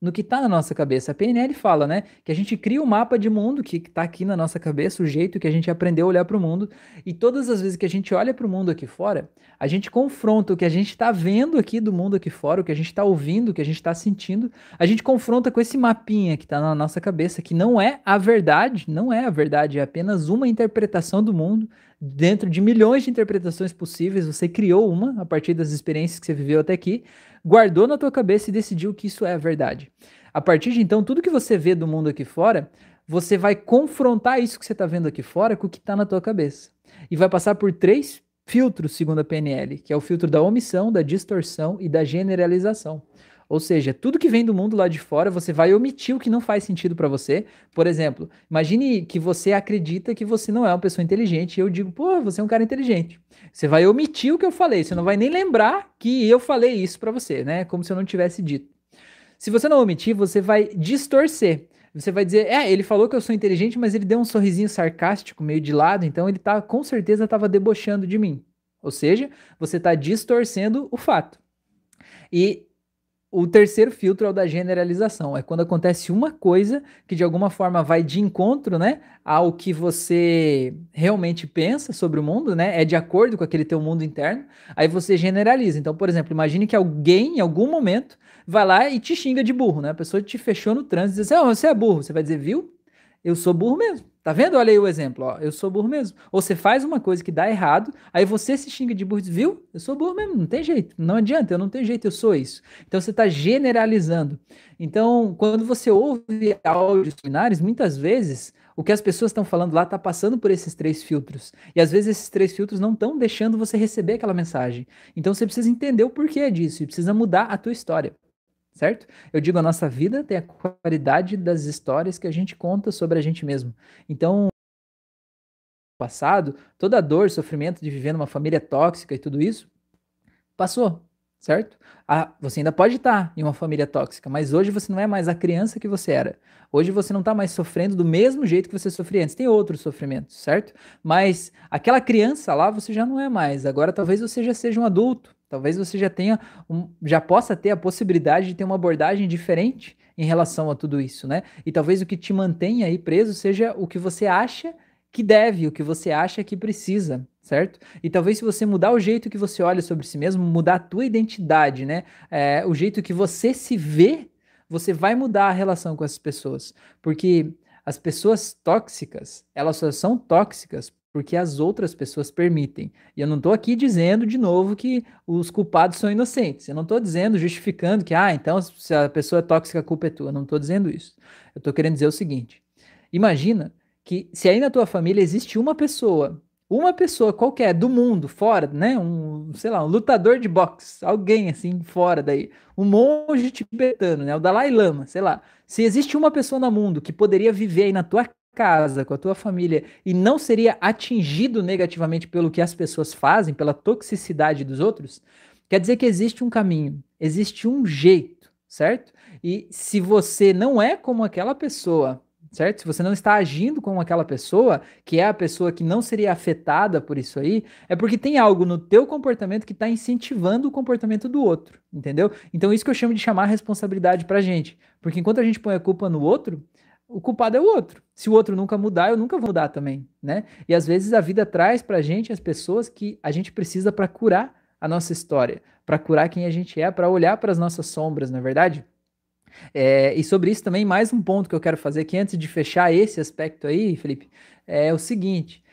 no que está na nossa cabeça. A PNL fala, né, que a gente cria um mapa de mundo que está aqui na nossa cabeça, o jeito que a gente aprendeu a olhar para o mundo, e todas as vezes que a gente olha para o mundo aqui fora, a gente confronta o que a gente está vendo aqui do mundo aqui fora, o que a gente está ouvindo, o que a gente está sentindo, a gente confronta com esse mapinha que está na nossa cabeça, que não é a verdade, não é a verdade, é apenas uma interpretação do mundo, dentro de milhões de interpretações possíveis, você criou uma a partir das experiências que você viveu até aqui, guardou na tua cabeça e decidiu que isso é a verdade. A partir de então, tudo que você vê do mundo aqui fora, você vai confrontar isso que você está vendo aqui fora com o que está na tua cabeça. E vai passar por três filtros, segundo a PNL, que é o filtro da omissão, da distorção e da generalização. Ou seja, tudo que vem do mundo lá de fora, você vai omitir o que não faz sentido para você. Por exemplo, imagine que você acredita que você não é uma pessoa inteligente e eu digo, pô, você é um cara inteligente. Você vai omitir o que eu falei, você não vai nem lembrar que eu falei isso para você, né? Como se eu não tivesse dito. Se você não omitir, você vai distorcer. Você vai dizer, é, ele falou que eu sou inteligente, mas ele deu um sorrisinho sarcástico meio de lado, então ele tá com certeza estava debochando de mim. Ou seja, você está distorcendo o fato. E o terceiro filtro é o da generalização. É quando acontece uma coisa que de alguma forma vai de encontro, né, ao que você realmente pensa sobre o mundo, né? É de acordo com aquele teu mundo interno. Aí você generaliza. Então, por exemplo, imagine que alguém em algum momento vai lá e te xinga de burro, né? A pessoa te fechou no trânsito e diz assim: "Oh, você é burro". Você vai dizer: "Viu? Eu sou burro mesmo". Tá vendo? Olha aí o exemplo, ó. Eu sou burro mesmo. Ou você faz uma coisa que dá errado, aí você se xinga de burro viu? Eu sou burro mesmo, não tem jeito. Não adianta, eu não tenho jeito, eu sou isso. Então você está generalizando. Então, quando você ouve áudios seminários, muitas vezes o que as pessoas estão falando lá está passando por esses três filtros. E às vezes esses três filtros não estão deixando você receber aquela mensagem. Então você precisa entender o porquê disso e precisa mudar a tua história certo? Eu digo, a nossa vida tem a qualidade das histórias que a gente conta sobre a gente mesmo. Então, passado, toda a dor, sofrimento de viver numa família tóxica e tudo isso, passou, certo? Ah, você ainda pode estar em uma família tóxica, mas hoje você não é mais a criança que você era. Hoje você não está mais sofrendo do mesmo jeito que você sofria antes. Tem outros sofrimentos, certo? Mas aquela criança lá você já não é mais. Agora talvez você já seja um adulto. Talvez você já tenha, um, já possa ter a possibilidade de ter uma abordagem diferente em relação a tudo isso, né? E talvez o que te mantenha aí preso seja o que você acha que deve, o que você acha que precisa, certo? E talvez se você mudar o jeito que você olha sobre si mesmo, mudar a tua identidade, né? É, o jeito que você se vê, você vai mudar a relação com essas pessoas. Porque as pessoas tóxicas, elas só são tóxicas porque as outras pessoas permitem. E eu não estou aqui dizendo de novo que os culpados são inocentes. Eu não estou dizendo, justificando que, ah, então se a pessoa é tóxica, a culpa é tua. Eu não estou dizendo isso. Eu estou querendo dizer o seguinte: imagina que se aí na tua família existe uma pessoa, uma pessoa qualquer do mundo, fora, né? Um, sei lá, um lutador de boxe, alguém assim fora daí, um monge tibetano, né? O Dalai Lama, sei lá. Se existe uma pessoa no mundo que poderia viver aí na tua casa, com a tua família e não seria atingido negativamente pelo que as pessoas fazem, pela toxicidade dos outros, quer dizer que existe um caminho, existe um jeito, certo? E se você não é como aquela pessoa, certo? Se você não está agindo como aquela pessoa, que é a pessoa que não seria afetada por isso aí, é porque tem algo no teu comportamento que está incentivando o comportamento do outro, entendeu? Então isso que eu chamo de chamar responsabilidade pra gente. Porque enquanto a gente põe a culpa no outro, o culpado é o outro. Se o outro nunca mudar, eu nunca vou mudar também, né? E às vezes a vida traz pra gente as pessoas que a gente precisa para curar a nossa história, para curar quem a gente é, para olhar para as nossas sombras, não é verdade? É, e sobre isso também, mais um ponto que eu quero fazer aqui antes de fechar esse aspecto aí, Felipe, é o seguinte: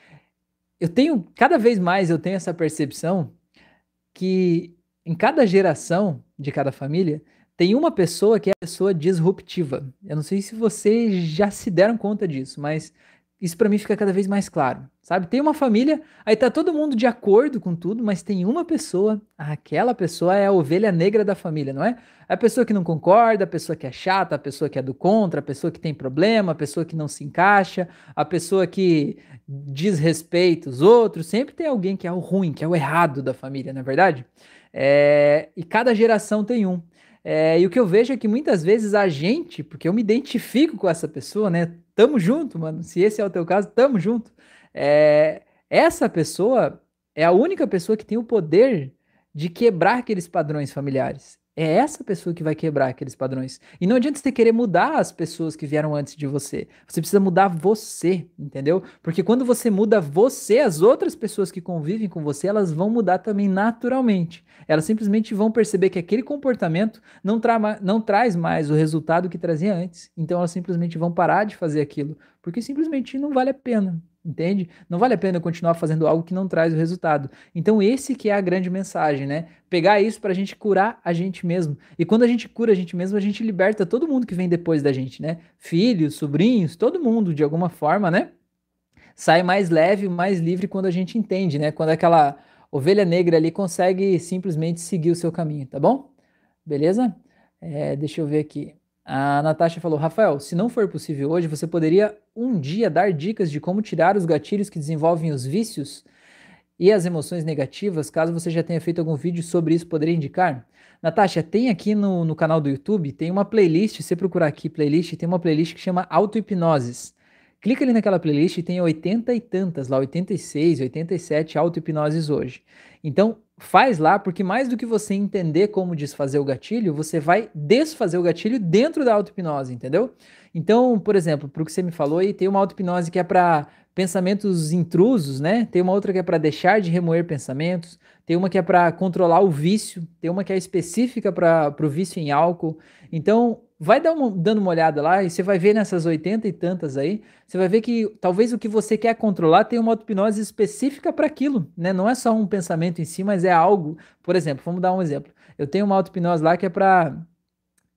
eu tenho, cada vez mais eu tenho essa percepção que em cada geração de cada família, tem uma pessoa que é a pessoa disruptiva. Eu não sei se vocês já se deram conta disso, mas isso para mim fica cada vez mais claro, sabe? Tem uma família, aí tá todo mundo de acordo com tudo, mas tem uma pessoa, aquela pessoa é a ovelha negra da família, não é? É a pessoa que não concorda, a pessoa que é chata, a pessoa que é do contra, a pessoa que tem problema, a pessoa que não se encaixa, a pessoa que desrespeita os outros, sempre tem alguém que é o ruim, que é o errado da família, não é verdade? É... E cada geração tem um. É, e o que eu vejo é que muitas vezes a gente, porque eu me identifico com essa pessoa, né? Tamo junto, mano. Se esse é o teu caso, tamo junto. É, essa pessoa é a única pessoa que tem o poder de quebrar aqueles padrões familiares. É essa pessoa que vai quebrar aqueles padrões. E não adianta você querer mudar as pessoas que vieram antes de você. Você precisa mudar você, entendeu? Porque quando você muda você, as outras pessoas que convivem com você, elas vão mudar também naturalmente. Elas simplesmente vão perceber que aquele comportamento não, tra não traz mais o resultado que trazia antes. Então elas simplesmente vão parar de fazer aquilo, porque simplesmente não vale a pena entende? Não vale a pena continuar fazendo algo que não traz o resultado. Então esse que é a grande mensagem, né? Pegar isso para a gente curar a gente mesmo. E quando a gente cura a gente mesmo, a gente liberta todo mundo que vem depois da gente, né? Filhos, sobrinhos, todo mundo de alguma forma, né? Sai mais leve, mais livre quando a gente entende, né? Quando aquela ovelha negra ali consegue simplesmente seguir o seu caminho, tá bom? Beleza? É, deixa eu ver aqui. A Natasha falou: Rafael, se não for possível hoje, você poderia um dia dar dicas de como tirar os gatilhos que desenvolvem os vícios e as emoções negativas? Caso você já tenha feito algum vídeo sobre isso, poderia indicar? Natasha, tem aqui no, no canal do YouTube, tem uma playlist, se você procurar aqui playlist, tem uma playlist que chama Auto-Hipnoses. Clica ali naquela playlist e tem 80 e tantas lá, 86, 87 auto-hipnoses hoje. Então, faz lá, porque mais do que você entender como desfazer o gatilho, você vai desfazer o gatilho dentro da auto-hipnose, entendeu? Então, por exemplo, para o que você me falou aí, tem uma auto-hipnose que é para pensamentos intrusos, né? Tem uma outra que é para deixar de remoer pensamentos, tem uma que é para controlar o vício, tem uma que é específica para o vício em álcool. Então, vai uma, dando uma olhada lá e você vai ver nessas 80 e tantas aí, você vai ver que talvez o que você quer controlar tem uma auto-hipnose específica para aquilo, né? Não é só um pensamento em si, mas é algo. Por exemplo, vamos dar um exemplo. Eu tenho uma auto-hipnose lá que é para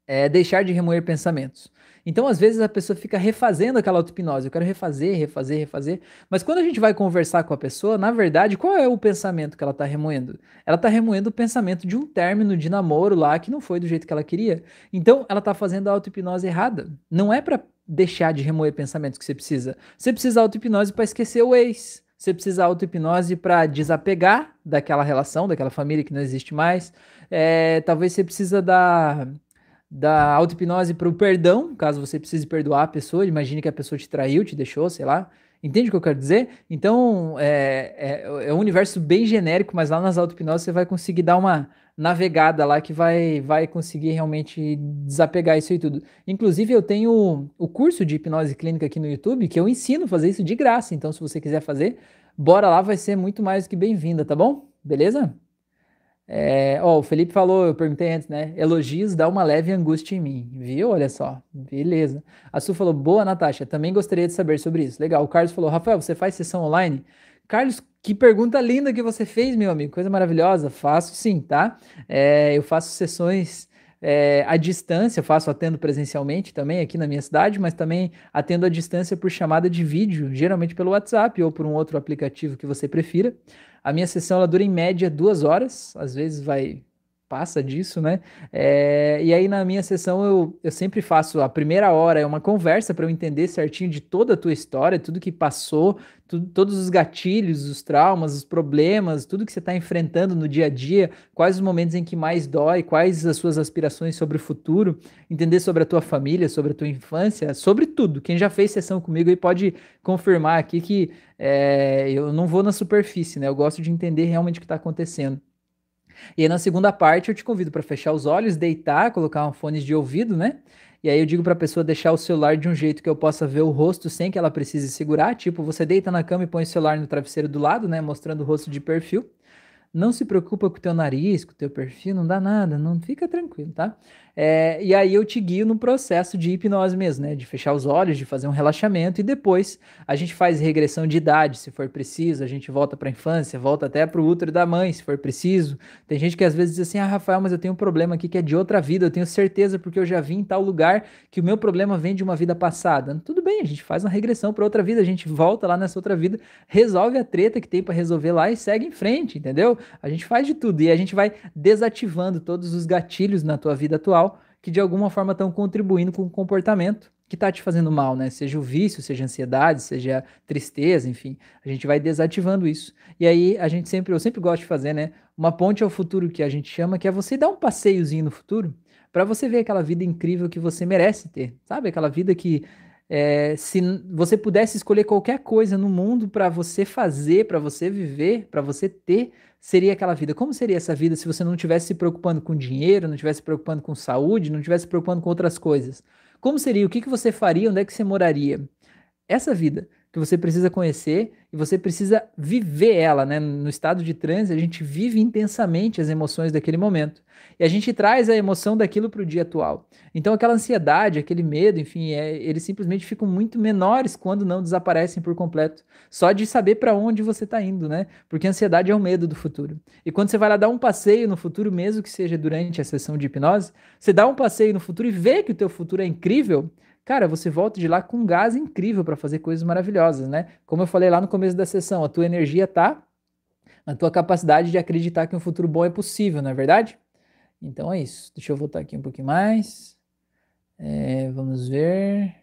é, deixar de remoer pensamentos. Então, às vezes, a pessoa fica refazendo aquela auto-hipnose. Eu quero refazer, refazer, refazer. Mas quando a gente vai conversar com a pessoa, na verdade, qual é o pensamento que ela está remoendo? Ela está remoendo o pensamento de um término de namoro lá que não foi do jeito que ela queria. Então, ela está fazendo a auto-hipnose errada. Não é para deixar de remoer pensamentos que você precisa. Você precisa auto-hipnose para esquecer o ex. Você precisa auto-hipnose para desapegar daquela relação, daquela família que não existe mais. É, talvez você precisa da da auto-hipnose para o perdão, caso você precise perdoar a pessoa, imagine que a pessoa te traiu, te deixou, sei lá. Entende o que eu quero dizer? Então, é, é, é um universo bem genérico, mas lá nas auto-hipnoses você vai conseguir dar uma navegada lá que vai, vai conseguir realmente desapegar isso e tudo. Inclusive, eu tenho o curso de hipnose clínica aqui no YouTube, que eu ensino a fazer isso de graça. Então, se você quiser fazer, bora lá, vai ser muito mais que bem-vinda, tá bom? Beleza? É, ó, o Felipe falou, eu perguntei antes, né? Elogios dá uma leve angústia em mim, viu? Olha só, beleza. A Su falou, boa, Natasha, também gostaria de saber sobre isso. Legal. O Carlos falou, Rafael, você faz sessão online? Carlos, que pergunta linda que você fez, meu amigo, coisa maravilhosa. Faço sim, tá? É, eu faço sessões é, à distância, faço atendo presencialmente também aqui na minha cidade, mas também atendo à distância por chamada de vídeo, geralmente pelo WhatsApp ou por um outro aplicativo que você prefira. A minha sessão ela dura em média duas horas, às vezes vai passa disso, né? É, e aí na minha sessão eu, eu sempre faço a primeira hora é uma conversa para eu entender certinho de toda a tua história, tudo que passou, todos os gatilhos, os traumas, os problemas, tudo que você está enfrentando no dia a dia, quais os momentos em que mais dói, quais as suas aspirações sobre o futuro, entender sobre a tua família, sobre a tua infância, sobre tudo. Quem já fez sessão comigo aí pode confirmar aqui que é, eu não vou na superfície, né? Eu gosto de entender realmente o que está acontecendo. E aí na segunda parte eu te convido para fechar os olhos, deitar, colocar um fone de ouvido, né? E aí eu digo para a pessoa deixar o celular de um jeito que eu possa ver o rosto sem que ela precise segurar, tipo, você deita na cama e põe o celular no travesseiro do lado, né, mostrando o rosto de perfil. Não se preocupa com o teu nariz, com o teu perfil, não dá nada, não fica tranquilo, tá? É, e aí eu te guio no processo de hipnose mesmo, né? De fechar os olhos, de fazer um relaxamento e depois a gente faz regressão de idade, se for preciso, a gente volta para a infância, volta até para o útero da mãe, se for preciso. Tem gente que às vezes diz assim: "Ah, Rafael, mas eu tenho um problema aqui que é de outra vida, eu tenho certeza porque eu já vim em tal lugar que o meu problema vem de uma vida passada". Tudo bem, a gente faz uma regressão para outra vida, a gente volta lá nessa outra vida, resolve a treta que tem para resolver lá e segue em frente, entendeu? A gente faz de tudo e a gente vai desativando todos os gatilhos na tua vida atual que de alguma forma estão contribuindo com o comportamento que está te fazendo mal, né? Seja o vício, seja a ansiedade, seja a tristeza, enfim, a gente vai desativando isso. E aí a gente sempre, eu sempre gosto de fazer, né? Uma ponte ao futuro que a gente chama, que é você dar um passeiozinho no futuro para você ver aquela vida incrível que você merece ter, sabe? Aquela vida que é, se você pudesse escolher qualquer coisa no mundo para você fazer, para você viver, para você ter, seria aquela vida. Como seria essa vida se você não estivesse se preocupando com dinheiro, não estivesse se preocupando com saúde, não estivesse se preocupando com outras coisas? Como seria? O que, que você faria? Onde é que você moraria? Essa vida que você precisa conhecer e você precisa viver ela, né? No estado de transe, a gente vive intensamente as emoções daquele momento. E a gente traz a emoção daquilo para o dia atual. Então, aquela ansiedade, aquele medo, enfim, é, eles simplesmente ficam muito menores quando não desaparecem por completo. Só de saber para onde você está indo, né? Porque a ansiedade é o medo do futuro. E quando você vai lá dar um passeio no futuro, mesmo que seja durante a sessão de hipnose, você dá um passeio no futuro e vê que o teu futuro é incrível, cara, você volta de lá com um gás incrível para fazer coisas maravilhosas, né? Como eu falei lá no começo da sessão, a tua energia tá na tua capacidade de acreditar que um futuro bom é possível, não é verdade? Então é isso. Deixa eu voltar aqui um pouquinho mais. É, vamos ver.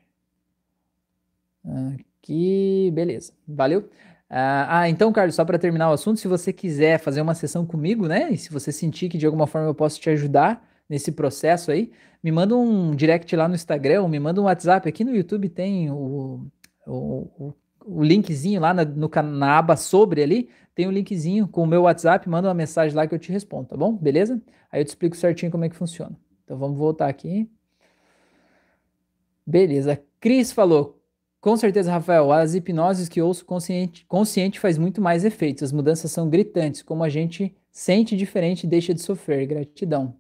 Aqui, beleza. Valeu. Ah, ah então, Carlos, só para terminar o assunto, se você quiser fazer uma sessão comigo, né? E se você sentir que de alguma forma eu posso te ajudar nesse processo aí, me manda um direct lá no Instagram, ou me manda um WhatsApp. Aqui no YouTube tem o, o, o linkzinho lá na, no, na aba sobre ali, tem um linkzinho com o meu WhatsApp, manda uma mensagem lá que eu te respondo, tá bom? Beleza? Aí eu te explico certinho como é que funciona. Então vamos voltar aqui. Beleza. Cris falou, com certeza, Rafael, as hipnoses que ouço consciente, consciente faz muito mais efeitos. As mudanças são gritantes, como a gente sente diferente deixa de sofrer. Gratidão.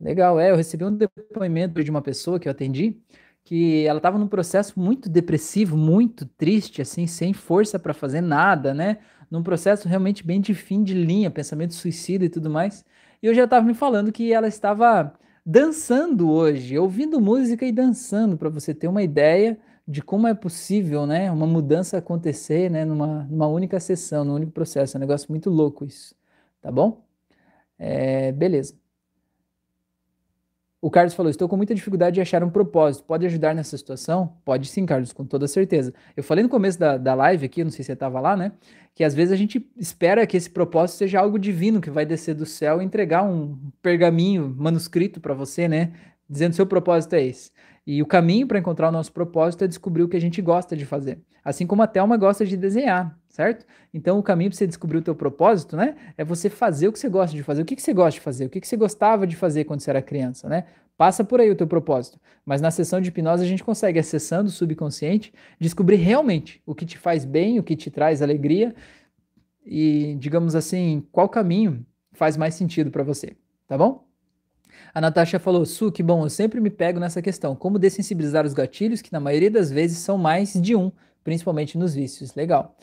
Legal, é, eu recebi um depoimento de uma pessoa que eu atendi, que ela estava num processo muito depressivo, muito triste, assim, sem força para fazer nada, né? Num processo realmente bem de fim de linha, pensamento suicida e tudo mais. E eu já estava me falando que ela estava dançando hoje, ouvindo música e dançando, para você ter uma ideia de como é possível, né, uma mudança acontecer, né, numa, numa única sessão, num único processo. É um negócio muito louco isso, tá bom? É, beleza. O Carlos falou: Estou com muita dificuldade de achar um propósito. Pode ajudar nessa situação? Pode sim, Carlos, com toda certeza. Eu falei no começo da, da live aqui, não sei se você estava lá, né? Que às vezes a gente espera que esse propósito seja algo divino que vai descer do céu e entregar um pergaminho manuscrito para você, né? Dizendo seu propósito é esse. E o caminho para encontrar o nosso propósito é descobrir o que a gente gosta de fazer. Assim como a Thelma gosta de desenhar, certo? Então o caminho para você descobrir o teu propósito, né, é você fazer o que você gosta de fazer. O que, que você gosta de fazer? O que, que você gostava de fazer quando você era criança, né? Passa por aí o teu propósito. Mas na sessão de hipnose a gente consegue, acessando o subconsciente, descobrir realmente o que te faz bem, o que te traz alegria e, digamos assim, qual caminho faz mais sentido para você, tá bom? A Natasha falou, Su, que bom, eu sempre me pego nessa questão. Como dessensibilizar os gatilhos, que na maioria das vezes são mais de um, principalmente nos vícios. Legal.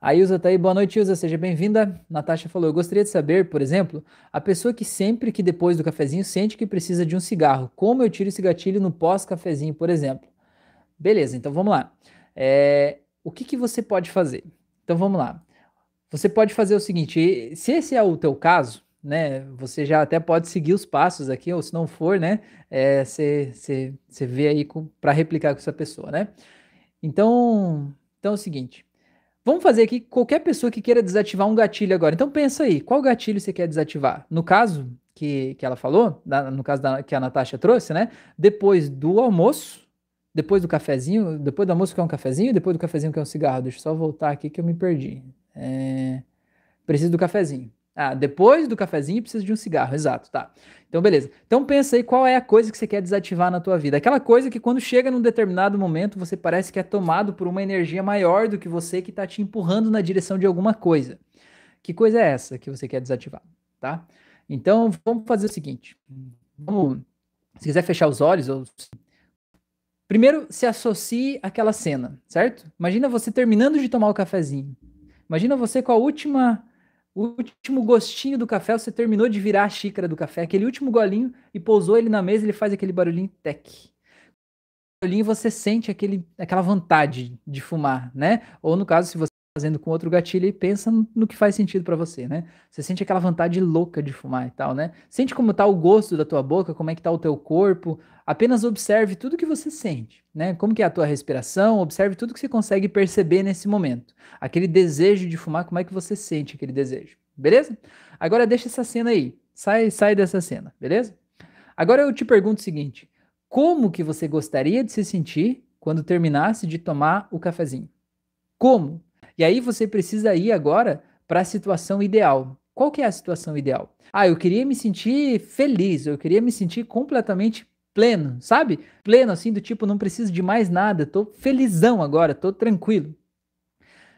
A Ilza tá aí, boa noite, Ilza, seja bem-vinda. Natasha falou, eu gostaria de saber, por exemplo, a pessoa que sempre que depois do cafezinho sente que precisa de um cigarro, como eu tiro esse gatilho no pós-cafezinho, por exemplo? Beleza, então vamos lá. É, o que, que você pode fazer? Então vamos lá. Você pode fazer o seguinte, se esse é o teu caso, né? Você já até pode seguir os passos aqui, ou se não for, né? É, você, você, vê aí para replicar com essa pessoa, né? Então, então é o seguinte. Vamos fazer aqui qualquer pessoa que queira desativar um gatilho agora. Então pensa aí, qual gatilho você quer desativar? No caso que, que ela falou, no caso da, que a Natasha trouxe, né? Depois do almoço, depois do cafezinho, depois do almoço quer um cafezinho, depois do cafezinho quer um cigarro. Deixa eu só voltar aqui que eu me perdi. É... Preciso do cafezinho. Ah, depois do cafezinho precisa de um cigarro, exato, tá. Então, beleza. Então pensa aí qual é a coisa que você quer desativar na tua vida. Aquela coisa que quando chega num determinado momento, você parece que é tomado por uma energia maior do que você que está te empurrando na direção de alguma coisa. Que coisa é essa que você quer desativar, tá? Então, vamos fazer o seguinte. Vamos, se quiser fechar os olhos, ou... primeiro se associe àquela cena, certo? Imagina você terminando de tomar o cafezinho. Imagina você com a última o último gostinho do café, você terminou de virar a xícara do café, aquele último golinho, e pousou ele na mesa, ele faz aquele barulhinho tec. Barulhinho você sente aquele, aquela vontade de fumar, né? Ou no caso, se você fazendo com outro gatilho e pensa no que faz sentido para você, né? Você sente aquela vontade louca de fumar e tal, né? Sente como tá o gosto da tua boca, como é que tá o teu corpo. Apenas observe tudo que você sente, né? Como que é a tua respiração, observe tudo que você consegue perceber nesse momento. Aquele desejo de fumar, como é que você sente aquele desejo, beleza? Agora deixa essa cena aí. Sai, sai dessa cena, beleza? Agora eu te pergunto o seguinte: como que você gostaria de se sentir quando terminasse de tomar o cafezinho? Como? E aí você precisa ir agora para a situação ideal. Qual que é a situação ideal? Ah, eu queria me sentir feliz, eu queria me sentir completamente pleno, sabe? Pleno assim do tipo não preciso de mais nada, tô felizão agora, tô tranquilo.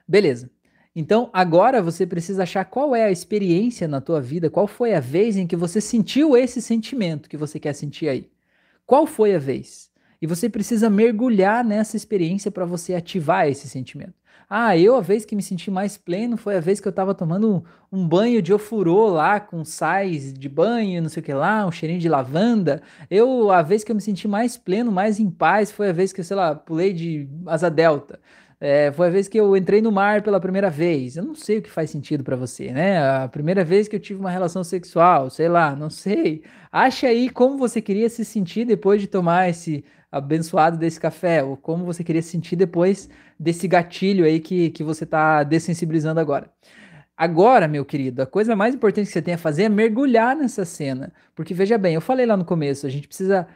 Beleza. Então, agora você precisa achar qual é a experiência na tua vida, qual foi a vez em que você sentiu esse sentimento que você quer sentir aí. Qual foi a vez? E você precisa mergulhar nessa experiência para você ativar esse sentimento. Ah, eu a vez que me senti mais pleno foi a vez que eu estava tomando um, banho de ofurô lá com sais de banho, não sei o que lá, um cheirinho de lavanda. Eu a vez que eu me senti mais pleno, mais em paz foi a vez que, sei lá, pulei de asa delta. É, foi a vez que eu entrei no mar pela primeira vez. Eu não sei o que faz sentido para você, né? A primeira vez que eu tive uma relação sexual, sei lá, não sei. Acha aí como você queria se sentir depois de tomar esse abençoado desse café, ou como você queria se sentir depois desse gatilho aí que, que você está dessensibilizando agora. Agora, meu querido, a coisa mais importante que você tem a fazer é mergulhar nessa cena. Porque veja bem, eu falei lá no começo, a gente precisa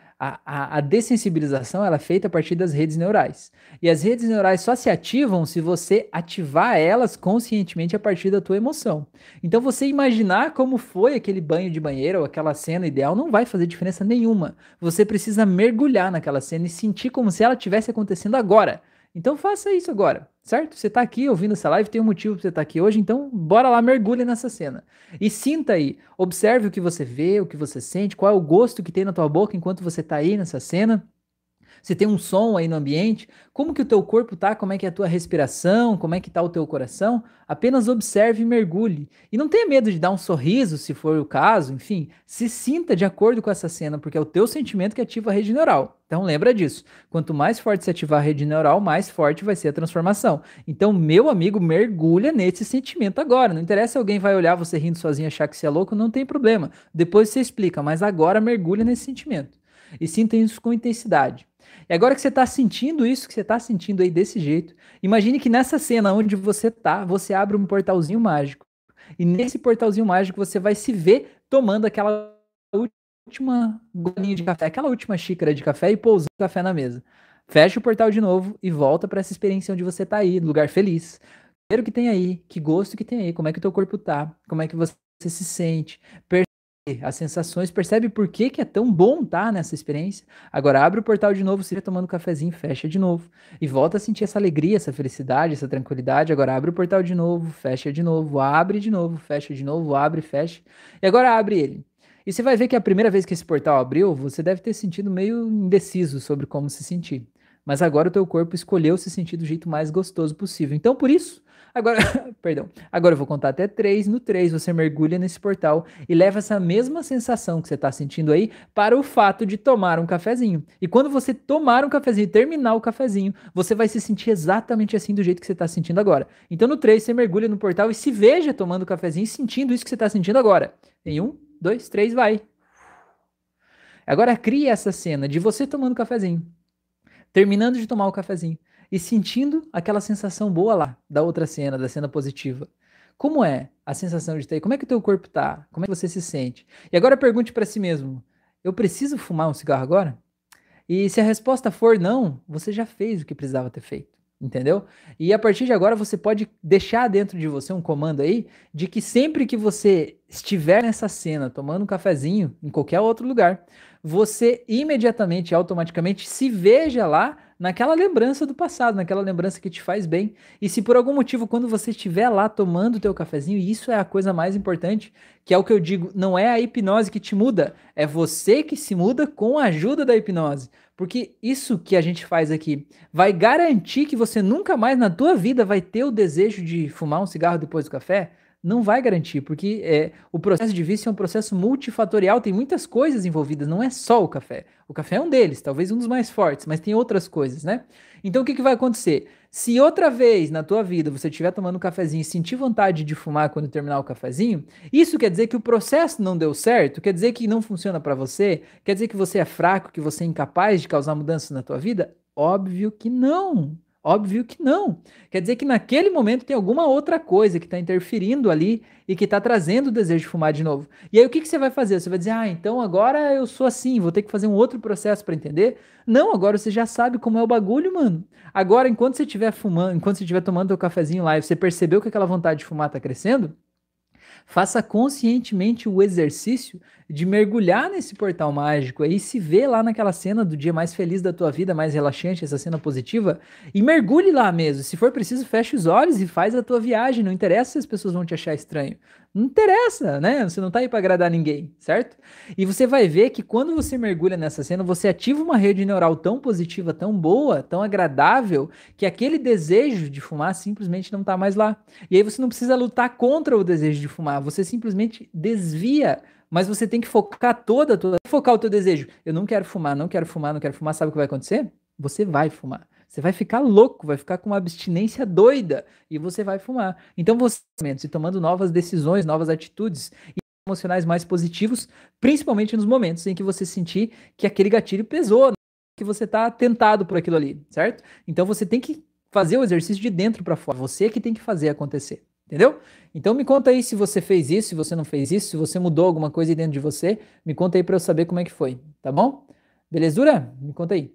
a, a, dessensibilização ela é feita a partir das redes neurais. E as redes neurais só se ativam se você ativar elas conscientemente a partir da tua emoção. Então você imaginar como foi aquele banho de banheiro ou aquela cena ideal não vai fazer diferença nenhuma. Você precisa mergulhar naquela cena e sentir como se ela estivesse acontecendo agora. Então faça isso agora, certo? Você está aqui ouvindo essa live, tem um motivo para você estar tá aqui hoje, então bora lá, mergulhe nessa cena. E sinta aí, observe o que você vê, o que você sente, qual é o gosto que tem na tua boca enquanto você está aí nessa cena se tem um som aí no ambiente, como que o teu corpo tá, como é que é a tua respiração, como é que tá o teu coração, apenas observe e mergulhe. E não tenha medo de dar um sorriso, se for o caso, enfim, se sinta de acordo com essa cena, porque é o teu sentimento que ativa a rede neural. Então lembra disso. Quanto mais forte se ativar a rede neural, mais forte vai ser a transformação. Então, meu amigo, mergulha nesse sentimento agora. Não interessa se alguém vai olhar você rindo sozinho e achar que você é louco, não tem problema. Depois você explica, mas agora mergulha nesse sentimento. E sinta isso com intensidade. E agora que você está sentindo isso, que você está sentindo aí desse jeito, imagine que nessa cena onde você está, você abre um portalzinho mágico. E nesse portalzinho mágico você vai se ver tomando aquela última golinha de café, aquela última xícara de café e pousando o café na mesa. Fecha o portal de novo e volta para essa experiência onde você está aí, lugar feliz. O que tem aí, que gosto que tem aí, como é que o teu corpo tá, como é que você se sente as sensações, percebe por que, que é tão bom estar tá, nessa experiência. Agora abre o portal de novo, você tomando um cafezinho, fecha de novo. E volta a sentir essa alegria, essa felicidade, essa tranquilidade. Agora abre o portal de novo, fecha de novo, abre de novo, fecha de novo, abre, fecha. E agora abre ele. E você vai ver que a primeira vez que esse portal abriu, você deve ter sentido meio indeciso sobre como se sentir. Mas agora o teu corpo escolheu se sentir do jeito mais gostoso possível. Então, por isso, Agora, perdão. Agora eu vou contar até três. No três você mergulha nesse portal e leva essa mesma sensação que você está sentindo aí para o fato de tomar um cafezinho. E quando você tomar um cafezinho terminar o cafezinho, você vai se sentir exatamente assim do jeito que você está sentindo agora. Então no três você mergulha no portal e se veja tomando o cafezinho e sentindo isso que você está sentindo agora. Em um, dois, três, vai. Agora crie essa cena de você tomando cafezinho, terminando de tomar o cafezinho e sentindo aquela sensação boa lá, da outra cena, da cena positiva. Como é a sensação de ter? Como é que o teu corpo tá? Como é que você se sente? E agora pergunte para si mesmo: eu preciso fumar um cigarro agora? E se a resposta for não, você já fez o que precisava ter feito. Entendeu? E a partir de agora você pode deixar dentro de você um comando aí de que sempre que você estiver nessa cena tomando um cafezinho em qualquer outro lugar, você imediatamente, automaticamente se veja lá naquela lembrança do passado, naquela lembrança que te faz bem. E se por algum motivo, quando você estiver lá tomando o teu cafezinho, isso é a coisa mais importante, que é o que eu digo, não é a hipnose que te muda, é você que se muda com a ajuda da hipnose. Porque isso que a gente faz aqui vai garantir que você nunca mais na tua vida vai ter o desejo de fumar um cigarro depois do café, não vai garantir, porque é, o processo de vício é um processo multifatorial, tem muitas coisas envolvidas, não é só o café. O café é um deles, talvez um dos mais fortes, mas tem outras coisas, né? Então o que, que vai acontecer? Se outra vez na tua vida você estiver tomando um cafezinho e sentir vontade de fumar quando terminar o cafezinho, isso quer dizer que o processo não deu certo? Quer dizer que não funciona para você? Quer dizer que você é fraco, que você é incapaz de causar mudanças na tua vida? Óbvio que não. Óbvio que não. Quer dizer que naquele momento tem alguma outra coisa que está interferindo ali e que está trazendo o desejo de fumar de novo. E aí o que, que você vai fazer? Você vai dizer, ah, então agora eu sou assim, vou ter que fazer um outro processo para entender? Não, agora você já sabe como é o bagulho, mano. Agora, enquanto você estiver fumando, enquanto você estiver tomando seu cafezinho lá e você percebeu que aquela vontade de fumar está crescendo, faça conscientemente o exercício de mergulhar nesse portal mágico aí, se vê lá naquela cena do dia mais feliz da tua vida, mais relaxante, essa cena positiva, e mergulhe lá mesmo. Se for preciso, feche os olhos e faz a tua viagem. Não interessa se as pessoas vão te achar estranho. Não interessa, né? Você não tá aí para agradar ninguém, certo? E você vai ver que quando você mergulha nessa cena, você ativa uma rede neural tão positiva, tão boa, tão agradável, que aquele desejo de fumar simplesmente não tá mais lá. E aí você não precisa lutar contra o desejo de fumar, você simplesmente desvia mas você tem que focar toda, toda, focar o teu desejo. Eu não quero fumar, não quero fumar, não quero fumar. Sabe o que vai acontecer? Você vai fumar. Você vai ficar louco, vai ficar com uma abstinência doida e você vai fumar. Então você e tomando novas decisões, novas atitudes e emocionais mais positivos, principalmente nos momentos em que você sentir que aquele gatilho pesou, né? que você está tentado por aquilo ali, certo? Então você tem que fazer o exercício de dentro para fora. Você que tem que fazer acontecer. Entendeu? Então me conta aí se você fez isso, se você não fez isso, se você mudou alguma coisa dentro de você, me conta aí para eu saber como é que foi, tá bom? Belezura? Me conta aí.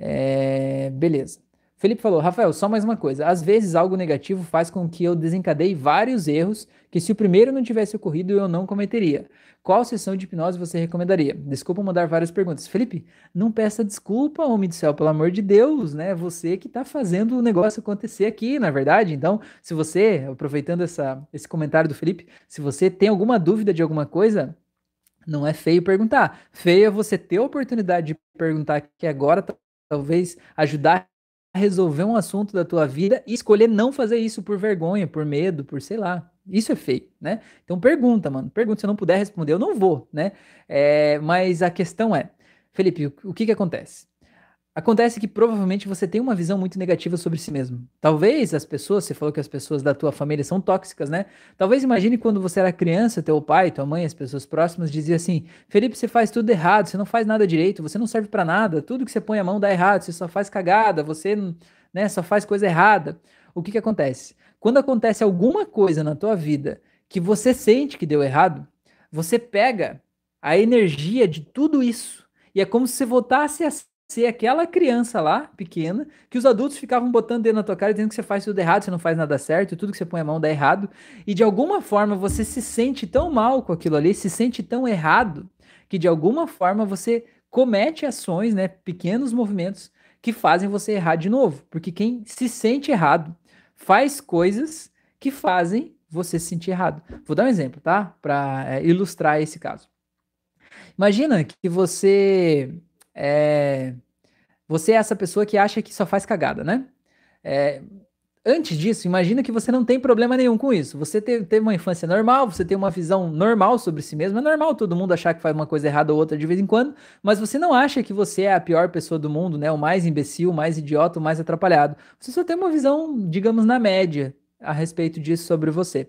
É... Beleza. Felipe falou, Rafael, só mais uma coisa. Às vezes algo negativo faz com que eu desencadeie vários erros que se o primeiro não tivesse ocorrido eu não cometeria. Qual sessão de hipnose você recomendaria? Desculpa mandar várias perguntas. Felipe, não peça desculpa, homem do céu, pelo amor de Deus, né? Você que está fazendo o negócio acontecer aqui, na é verdade. Então, se você, aproveitando essa, esse comentário do Felipe, se você tem alguma dúvida de alguma coisa, não é feio perguntar. Feio é você ter a oportunidade de perguntar que agora talvez ajudar resolver um assunto da tua vida e escolher não fazer isso por vergonha, por medo, por sei lá. Isso é feio, né? Então pergunta, mano. Pergunta. Se eu não puder responder, eu não vou, né? É, mas a questão é, Felipe, o, o que que acontece? Acontece que provavelmente você tem uma visão muito negativa sobre si mesmo. Talvez as pessoas, você falou que as pessoas da tua família são tóxicas, né? Talvez imagine quando você era criança, teu pai, tua mãe, as pessoas próximas diziam assim: Felipe, você faz tudo errado, você não faz nada direito, você não serve para nada, tudo que você põe a mão dá errado, você só faz cagada, você né, só faz coisa errada. O que que acontece? Quando acontece alguma coisa na tua vida que você sente que deu errado, você pega a energia de tudo isso e é como se você voltasse a ser aquela criança lá, pequena, que os adultos ficavam botando dentro na tua cara dizendo que você faz tudo errado, você não faz nada certo, tudo que você põe a mão dá errado, e de alguma forma você se sente tão mal com aquilo ali, se sente tão errado, que de alguma forma você comete ações, né, pequenos movimentos que fazem você errar de novo, porque quem se sente errado faz coisas que fazem você se sentir errado. Vou dar um exemplo, tá? Para é, ilustrar esse caso. Imagina que você é, você é essa pessoa que acha que só faz cagada, né? É, antes disso, imagina que você não tem problema nenhum com isso. Você teve, teve, uma infância normal, você tem uma visão normal sobre si mesmo. É normal todo mundo achar que faz uma coisa errada ou outra de vez em quando, mas você não acha que você é a pior pessoa do mundo, né? O mais imbecil, o mais idiota, o mais atrapalhado. Você só tem uma visão, digamos, na média a respeito disso sobre você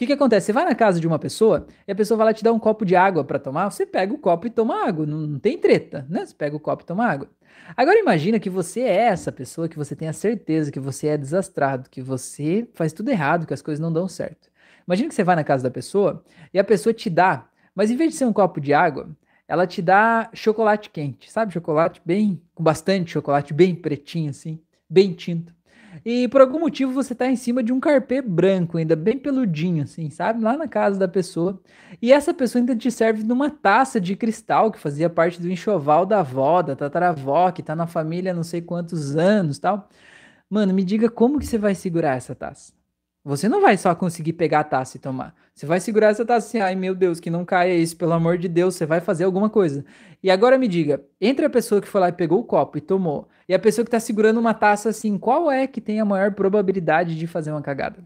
que, que acontece? Você vai na casa de uma pessoa e a pessoa vai lá te dar um copo de água para tomar, você pega o copo e toma água, não, não, tem treta, né? Você pega o copo e toma água. Agora imagina que você é essa pessoa, que você tem a certeza que você é desastrado, que você faz tudo errado, que as coisas não dão certo. Imagina que você vai na casa da pessoa e a pessoa te dá, mas em vez de ser um copo de água, ela te dá chocolate quente, sabe? Chocolate bem, com bastante chocolate, bem pretinho assim, bem tinto. E por algum motivo você tá em cima de um carpê branco, ainda bem peludinho, assim, sabe? Lá na casa da pessoa. E essa pessoa ainda te serve numa taça de cristal que fazia parte do enxoval da avó, da tataravó, que tá na família há não sei quantos anos tal. Mano, me diga como que você vai segurar essa taça? Você não vai só conseguir pegar a taça e tomar. Você vai segurar essa taça assim, ai meu Deus, que não caia isso, pelo amor de Deus, você vai fazer alguma coisa. E agora me diga, entre a pessoa que foi lá e pegou o copo e tomou, e a pessoa que está segurando uma taça assim, qual é que tem a maior probabilidade de fazer uma cagada?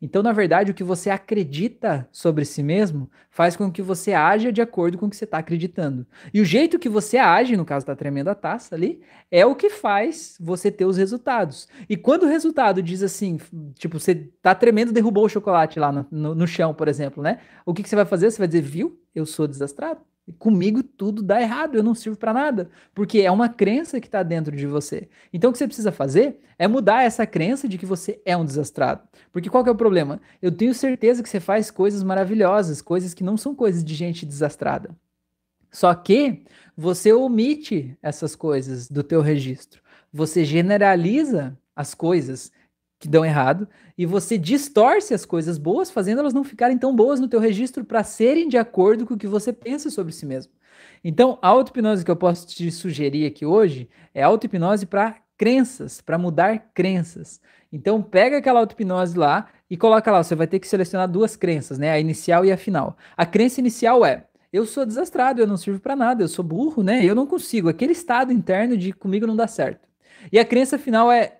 Então, na verdade, o que você acredita sobre si mesmo faz com que você haja de acordo com o que você está acreditando. E o jeito que você age, no caso da tremenda taça ali, é o que faz você ter os resultados. E quando o resultado diz assim, tipo, você tá tremendo, derrubou o chocolate lá no, no, no chão, por exemplo, né? O que, que você vai fazer? Você vai dizer, viu? Eu sou desastrado. Comigo tudo dá errado, eu não sirvo para nada, porque é uma crença que está dentro de você. Então o que você precisa fazer é mudar essa crença de que você é um desastrado. Porque qual que é o problema? Eu tenho certeza que você faz coisas maravilhosas, coisas que não são coisas de gente desastrada. Só que você omite essas coisas do teu registro. Você generaliza as coisas que dão errado e você distorce as coisas boas, fazendo elas não ficarem tão boas no teu registro para serem de acordo com o que você pensa sobre si mesmo. Então, a auto-hipnose que eu posso te sugerir aqui hoje é auto-hipnose para crenças, para mudar crenças. Então, pega aquela auto-hipnose lá e coloca lá, você vai ter que selecionar duas crenças, né? A inicial e a final. A crença inicial é: eu sou desastrado, eu não sirvo para nada, eu sou burro, né? Eu não consigo. Aquele estado interno de comigo não dá certo. E a crença final é: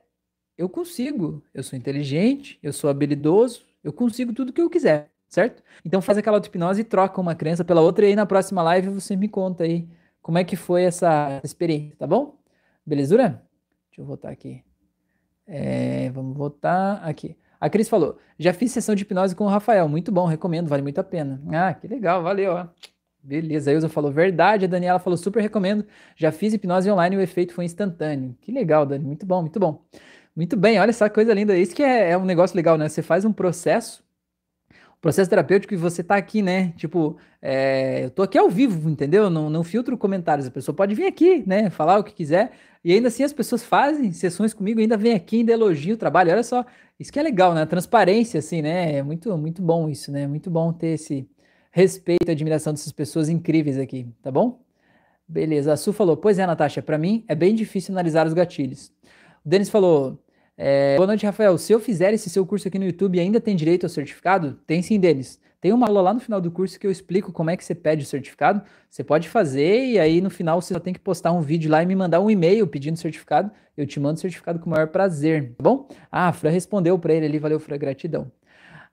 eu consigo, eu sou inteligente, eu sou habilidoso, eu consigo tudo que eu quiser, certo? Então faz aquela auto-hipnose e troca uma crença pela outra e aí na próxima live você me conta aí como é que foi essa experiência, tá bom? Belezura? Deixa eu voltar aqui. É, vamos voltar aqui. A Cris falou: já fiz sessão de hipnose com o Rafael, muito bom, recomendo, vale muito a pena. Ah, que legal, valeu. Beleza, a Ilza falou verdade, a Daniela falou super recomendo. Já fiz hipnose online e o efeito foi instantâneo. Que legal, Dani, muito bom, muito bom. Muito bem, olha essa coisa linda. Isso que é, é um negócio legal, né? Você faz um processo, processo terapêutico e você tá aqui, né? Tipo, é, eu tô aqui ao vivo, entendeu? Não, não filtro comentários. A pessoa pode vir aqui, né? Falar o que quiser. E ainda assim as pessoas fazem sessões comigo, ainda vem aqui, ainda elogiam o trabalho. Olha só, isso que é legal, né? A transparência, assim, né? É muito, muito bom isso, né? Muito bom ter esse respeito e admiração dessas pessoas incríveis aqui, tá bom? Beleza. A Su falou: Pois é, Natasha, para mim é bem difícil analisar os gatilhos. O Denis falou: é, Boa noite, Rafael. Se eu fizer esse seu curso aqui no YouTube, ainda tem direito ao certificado? Tem sim, Denis. Tem uma aula lá no final do curso que eu explico como é que você pede o certificado. Você pode fazer e aí no final você só tem que postar um vídeo lá e me mandar um e-mail pedindo certificado. Eu te mando o certificado com o maior prazer, tá bom? Ah, a Fran respondeu para ele ali, valeu, Fran, gratidão.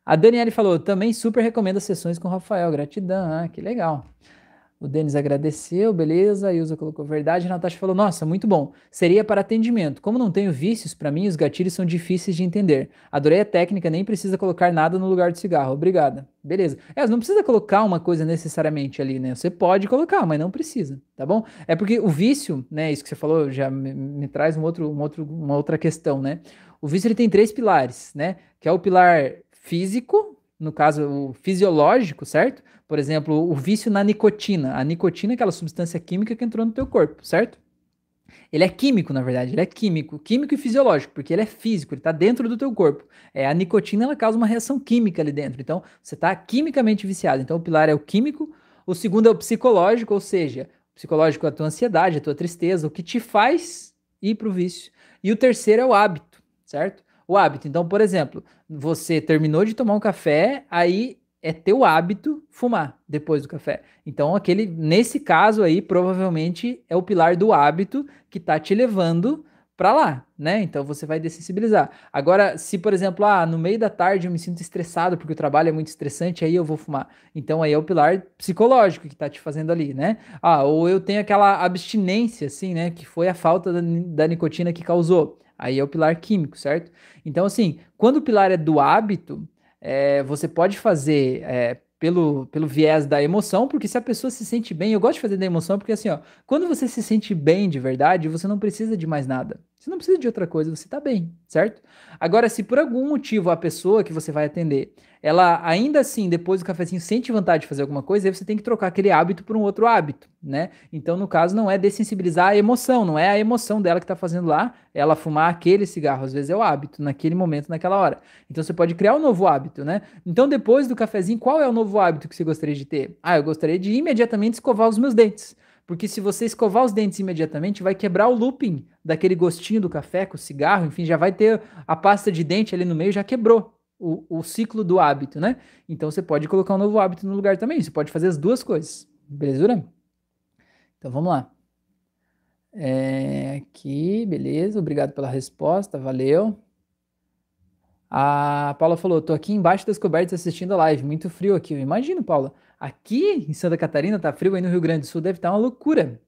A Daniele falou, também super recomendo as sessões com o Rafael, gratidão, ah, que legal. O Denis agradeceu, beleza. A Ilza colocou verdade. A Natasha falou: Nossa, muito bom. Seria para atendimento. Como não tenho vícios, para mim os gatilhos são difíceis de entender. Adorei a técnica, nem precisa colocar nada no lugar do cigarro. Obrigada. Beleza. É, não precisa colocar uma coisa necessariamente ali, né? Você pode colocar, mas não precisa, tá bom? É porque o vício, né? Isso que você falou já me, me traz um outro, um outro, uma outra questão, né? O vício ele tem três pilares, né? Que é o pilar físico, no caso, o fisiológico, certo? Por exemplo, o vício na nicotina. A nicotina é aquela substância química que entrou no teu corpo, certo? Ele é químico, na verdade, ele é químico, químico e fisiológico, porque ele é físico, ele está dentro do teu corpo. É, a nicotina ela causa uma reação química ali dentro, então você está quimicamente viciado. Então o pilar é o químico, o segundo é o psicológico, ou seja, o psicológico é a tua ansiedade, a tua tristeza, o que te faz ir para o vício. E o terceiro é o hábito, certo? O hábito. Então, por exemplo, você terminou de tomar um café, aí é teu hábito fumar depois do café. Então, aquele, nesse caso aí, provavelmente é o pilar do hábito que tá te levando para lá, né? Então você vai dessensibilizar. Agora, se por exemplo, ah, no meio da tarde eu me sinto estressado porque o trabalho é muito estressante, aí eu vou fumar. Então aí é o pilar psicológico que tá te fazendo ali, né? Ah, ou eu tenho aquela abstinência, assim, né? Que foi a falta da, da nicotina que causou. Aí é o pilar químico, certo? Então, assim, quando o pilar é do hábito, é, você pode fazer é, pelo, pelo viés da emoção, porque se a pessoa se sente bem, eu gosto de fazer da emoção, porque assim, ó, quando você se sente bem de verdade, você não precisa de mais nada. Você não precisa de outra coisa, você tá bem, certo? Agora, se por algum motivo a pessoa que você vai atender, ela ainda assim, depois do cafezinho, sente vontade de fazer alguma coisa, aí você tem que trocar aquele hábito por um outro hábito, né? Então, no caso, não é dessensibilizar a emoção, não é a emoção dela que tá fazendo lá, ela fumar aquele cigarro, às vezes é o hábito, naquele momento, naquela hora. Então, você pode criar um novo hábito, né? Então, depois do cafezinho, qual é o novo hábito que você gostaria de ter? Ah, eu gostaria de imediatamente escovar os meus dentes. Porque se você escovar os dentes imediatamente, vai quebrar o looping daquele gostinho do café com o cigarro, enfim, já vai ter a pasta de dente ali no meio, já quebrou o, o ciclo do hábito, né? Então você pode colocar um novo hábito no lugar também. Você pode fazer as duas coisas. Beleza? Então vamos lá. É, aqui, beleza. Obrigado pela resposta, valeu. A Paula falou: tô aqui embaixo das cobertas assistindo a live. Muito frio aqui. Eu imagino, Paula. Aqui em Santa Catarina tá frio, aí no Rio Grande do Sul deve estar tá uma loucura.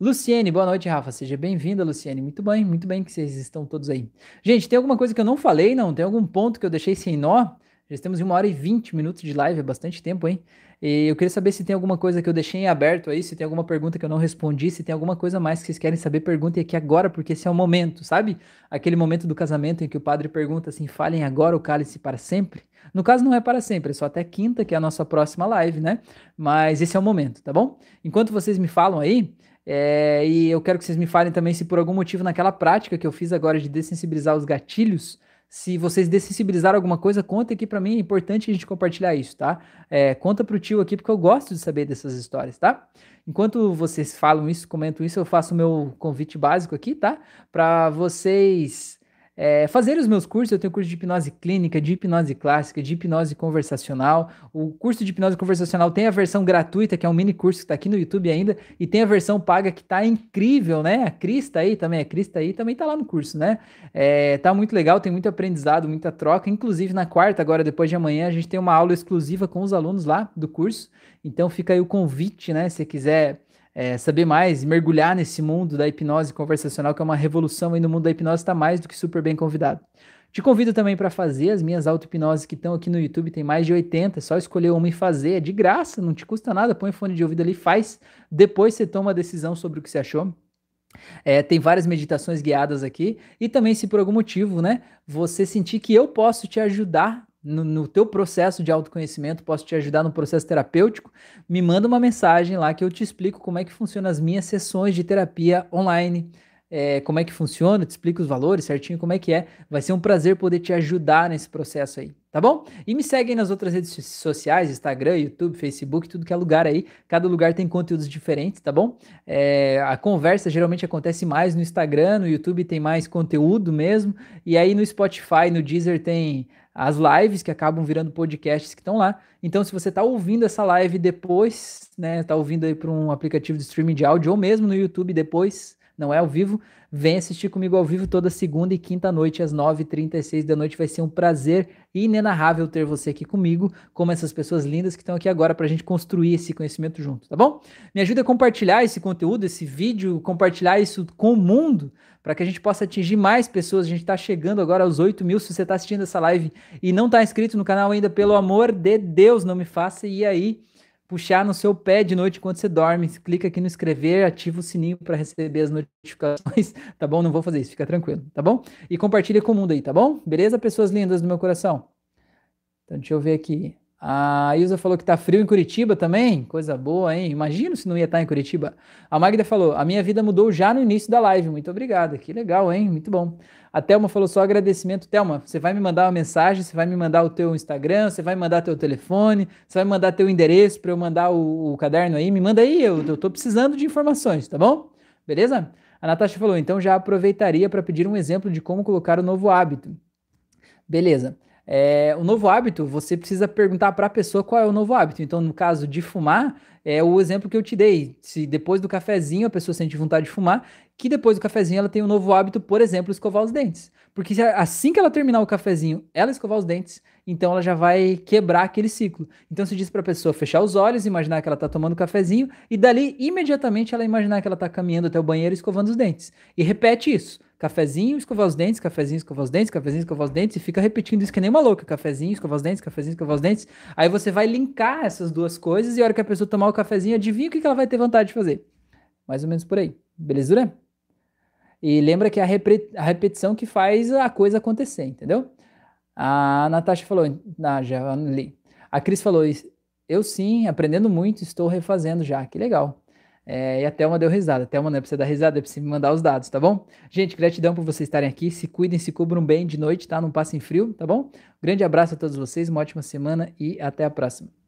Luciene, boa noite, Rafa. Seja bem-vinda, Luciene. Muito bem, muito bem que vocês estão todos aí. Gente, tem alguma coisa que eu não falei, não? Tem algum ponto que eu deixei sem nó? Já estamos em uma hora e vinte minutos de live, é bastante tempo, hein? E eu queria saber se tem alguma coisa que eu deixei em aberto aí, se tem alguma pergunta que eu não respondi, se tem alguma coisa mais que vocês querem saber, perguntem aqui agora, porque esse é o momento, sabe? Aquele momento do casamento em que o padre pergunta assim: falem agora o cálice para sempre. No caso, não é para sempre, é só até quinta, que é a nossa próxima live, né? Mas esse é o momento, tá bom? Enquanto vocês me falam aí, é, e eu quero que vocês me falem também se por algum motivo naquela prática que eu fiz agora de dessensibilizar os gatilhos, se vocês dessensibilizaram alguma coisa, conta aqui para mim, é importante a gente compartilhar isso, tá? É, conta pro tio aqui, porque eu gosto de saber dessas histórias, tá? Enquanto vocês falam isso, comentam isso, eu faço o meu convite básico aqui, tá? Para vocês é, fazer os meus cursos, eu tenho curso de hipnose clínica, de hipnose clássica, de hipnose conversacional. O curso de hipnose conversacional tem a versão gratuita, que é um mini curso que está aqui no YouTube ainda, e tem a versão paga que está incrível, né? A Cris tá aí também, a Cris tá aí, também tá lá no curso, né? É, tá muito legal, tem muito aprendizado, muita troca. Inclusive, na quarta, agora, depois de amanhã, a gente tem uma aula exclusiva com os alunos lá do curso. Então fica aí o convite, né? Se quiser é, saber mais, mergulhar nesse mundo da hipnose conversacional, que é uma revolução aí no mundo da hipnose, está mais do que super bem convidado. Te convido também para fazer as minhas auto-hipnoses que estão aqui no YouTube, tem mais de 80, é só escolher uma e fazer, é de graça, não te custa nada, põe fone de ouvido ali, faz, depois você toma a decisão sobre o que você achou. É, tem várias meditações guiadas aqui, e também se por algum motivo, né, você sentir que eu posso te ajudar no, no, teu processo de autoconhecimento, posso te ajudar no processo terapêutico, me manda uma mensagem lá que eu te explico como é que funcionam as minhas sessões de terapia online, é, como é que funciona, te explico os valores certinho, como é que é. Vai ser um prazer poder te ajudar nesse processo aí, tá bom? E me segue aí nas outras redes sociais, Instagram, YouTube, Facebook, tudo que é lugar aí. Cada lugar tem conteúdos diferentes, tá bom? É, a conversa geralmente acontece mais no Instagram, no YouTube tem mais conteúdo mesmo, e aí no Spotify, no Deezer tem as lives que acabam virando podcasts que estão lá. Então, se você está ouvindo essa live depois, né, está ouvindo aí para um aplicativo de streaming de áudio ou mesmo no YouTube depois, não é ao vivo, vem assistir comigo ao vivo toda segunda e quinta noite às 9h36 da noite. Vai ser um prazer inenarrável ter você aqui comigo, como essas pessoas lindas que estão aqui agora para a gente construir esse conhecimento junto, tá bom? Me ajuda a compartilhar esse conteúdo, esse vídeo, compartilhar isso com o mundo, para que a gente possa atingir mais pessoas. A gente está chegando agora aos 8 mil. Se você está assistindo essa live e não está inscrito no canal ainda, pelo amor de Deus, não me faça ir aí puxar no seu pé de noite enquanto você dorme. Clica aqui no inscrever, ativa o sininho para receber as notificações, tá bom? Não vou fazer isso, fica tranquilo, tá bom? E compartilha com o mundo aí, tá bom? Beleza, pessoas lindas do meu coração? Então, deixa eu ver aqui. A Ilza falou que tá frio em Curitiba também. Coisa boa, hein? Imagino se não ia estar em Curitiba. A Magda falou: a minha vida mudou já no início da live. Muito obrigada. Que legal, hein? Muito bom. A Thelma falou só agradecimento. Thelma, você vai me mandar uma mensagem, você vai me mandar o teu Instagram, você vai me mandar teu telefone, você vai me mandar teu endereço para eu mandar o, o, caderno aí. Me manda aí, eu, eu tô precisando de informações, tá bom? Beleza? A Natasha falou: então já aproveitaria para pedir um exemplo de como colocar o novo hábito. Beleza. É, o novo hábito, você precisa perguntar para a pessoa qual é o novo hábito. Então, no caso de fumar, é o exemplo que eu te dei. Se depois do cafezinho a pessoa sente vontade de fumar, que depois do cafezinho ela tem um novo hábito, por exemplo, escovar os dentes. Porque assim que ela terminar o cafezinho, ela escovar os dentes, então ela já vai quebrar aquele ciclo. Então se diz para a pessoa fechar os olhos, imaginar que ela está tomando cafezinho e dali imediatamente ela imaginar que ela está caminhando até o banheiro escovando os dentes. E repete isso. Cafezinho, escovar os dentes, cafezinho, escovar os dentes, cafezinho, escovar os dentes, e fica repetindo isso que nem uma louca. Cafezinho, escovar os dentes, cafezinho, escovar os dentes. Aí você vai linkar essas duas coisas e a hora que a pessoa tomar o cafezinho, adivinha o que ela vai ter vontade de fazer. Mais ou menos por aí. Beleza? E lembra que é a, a repetição que faz a coisa acontecer, entendeu? A Natasha falou, ah, já li. A Cris falou, eu sim, aprendendo muito, estou refazendo já. Que legal. É, e a Thelma deu risada. A Thelma não é pra você dar risada, é pra você me mandar os dados, tá bom? Gente, gratidão por vocês estarem aqui. Se cuidem, se cubram bem de noite, tá? Não passem frio, tá bom? Grande abraço a todos vocês, uma ótima semana e até a próxima.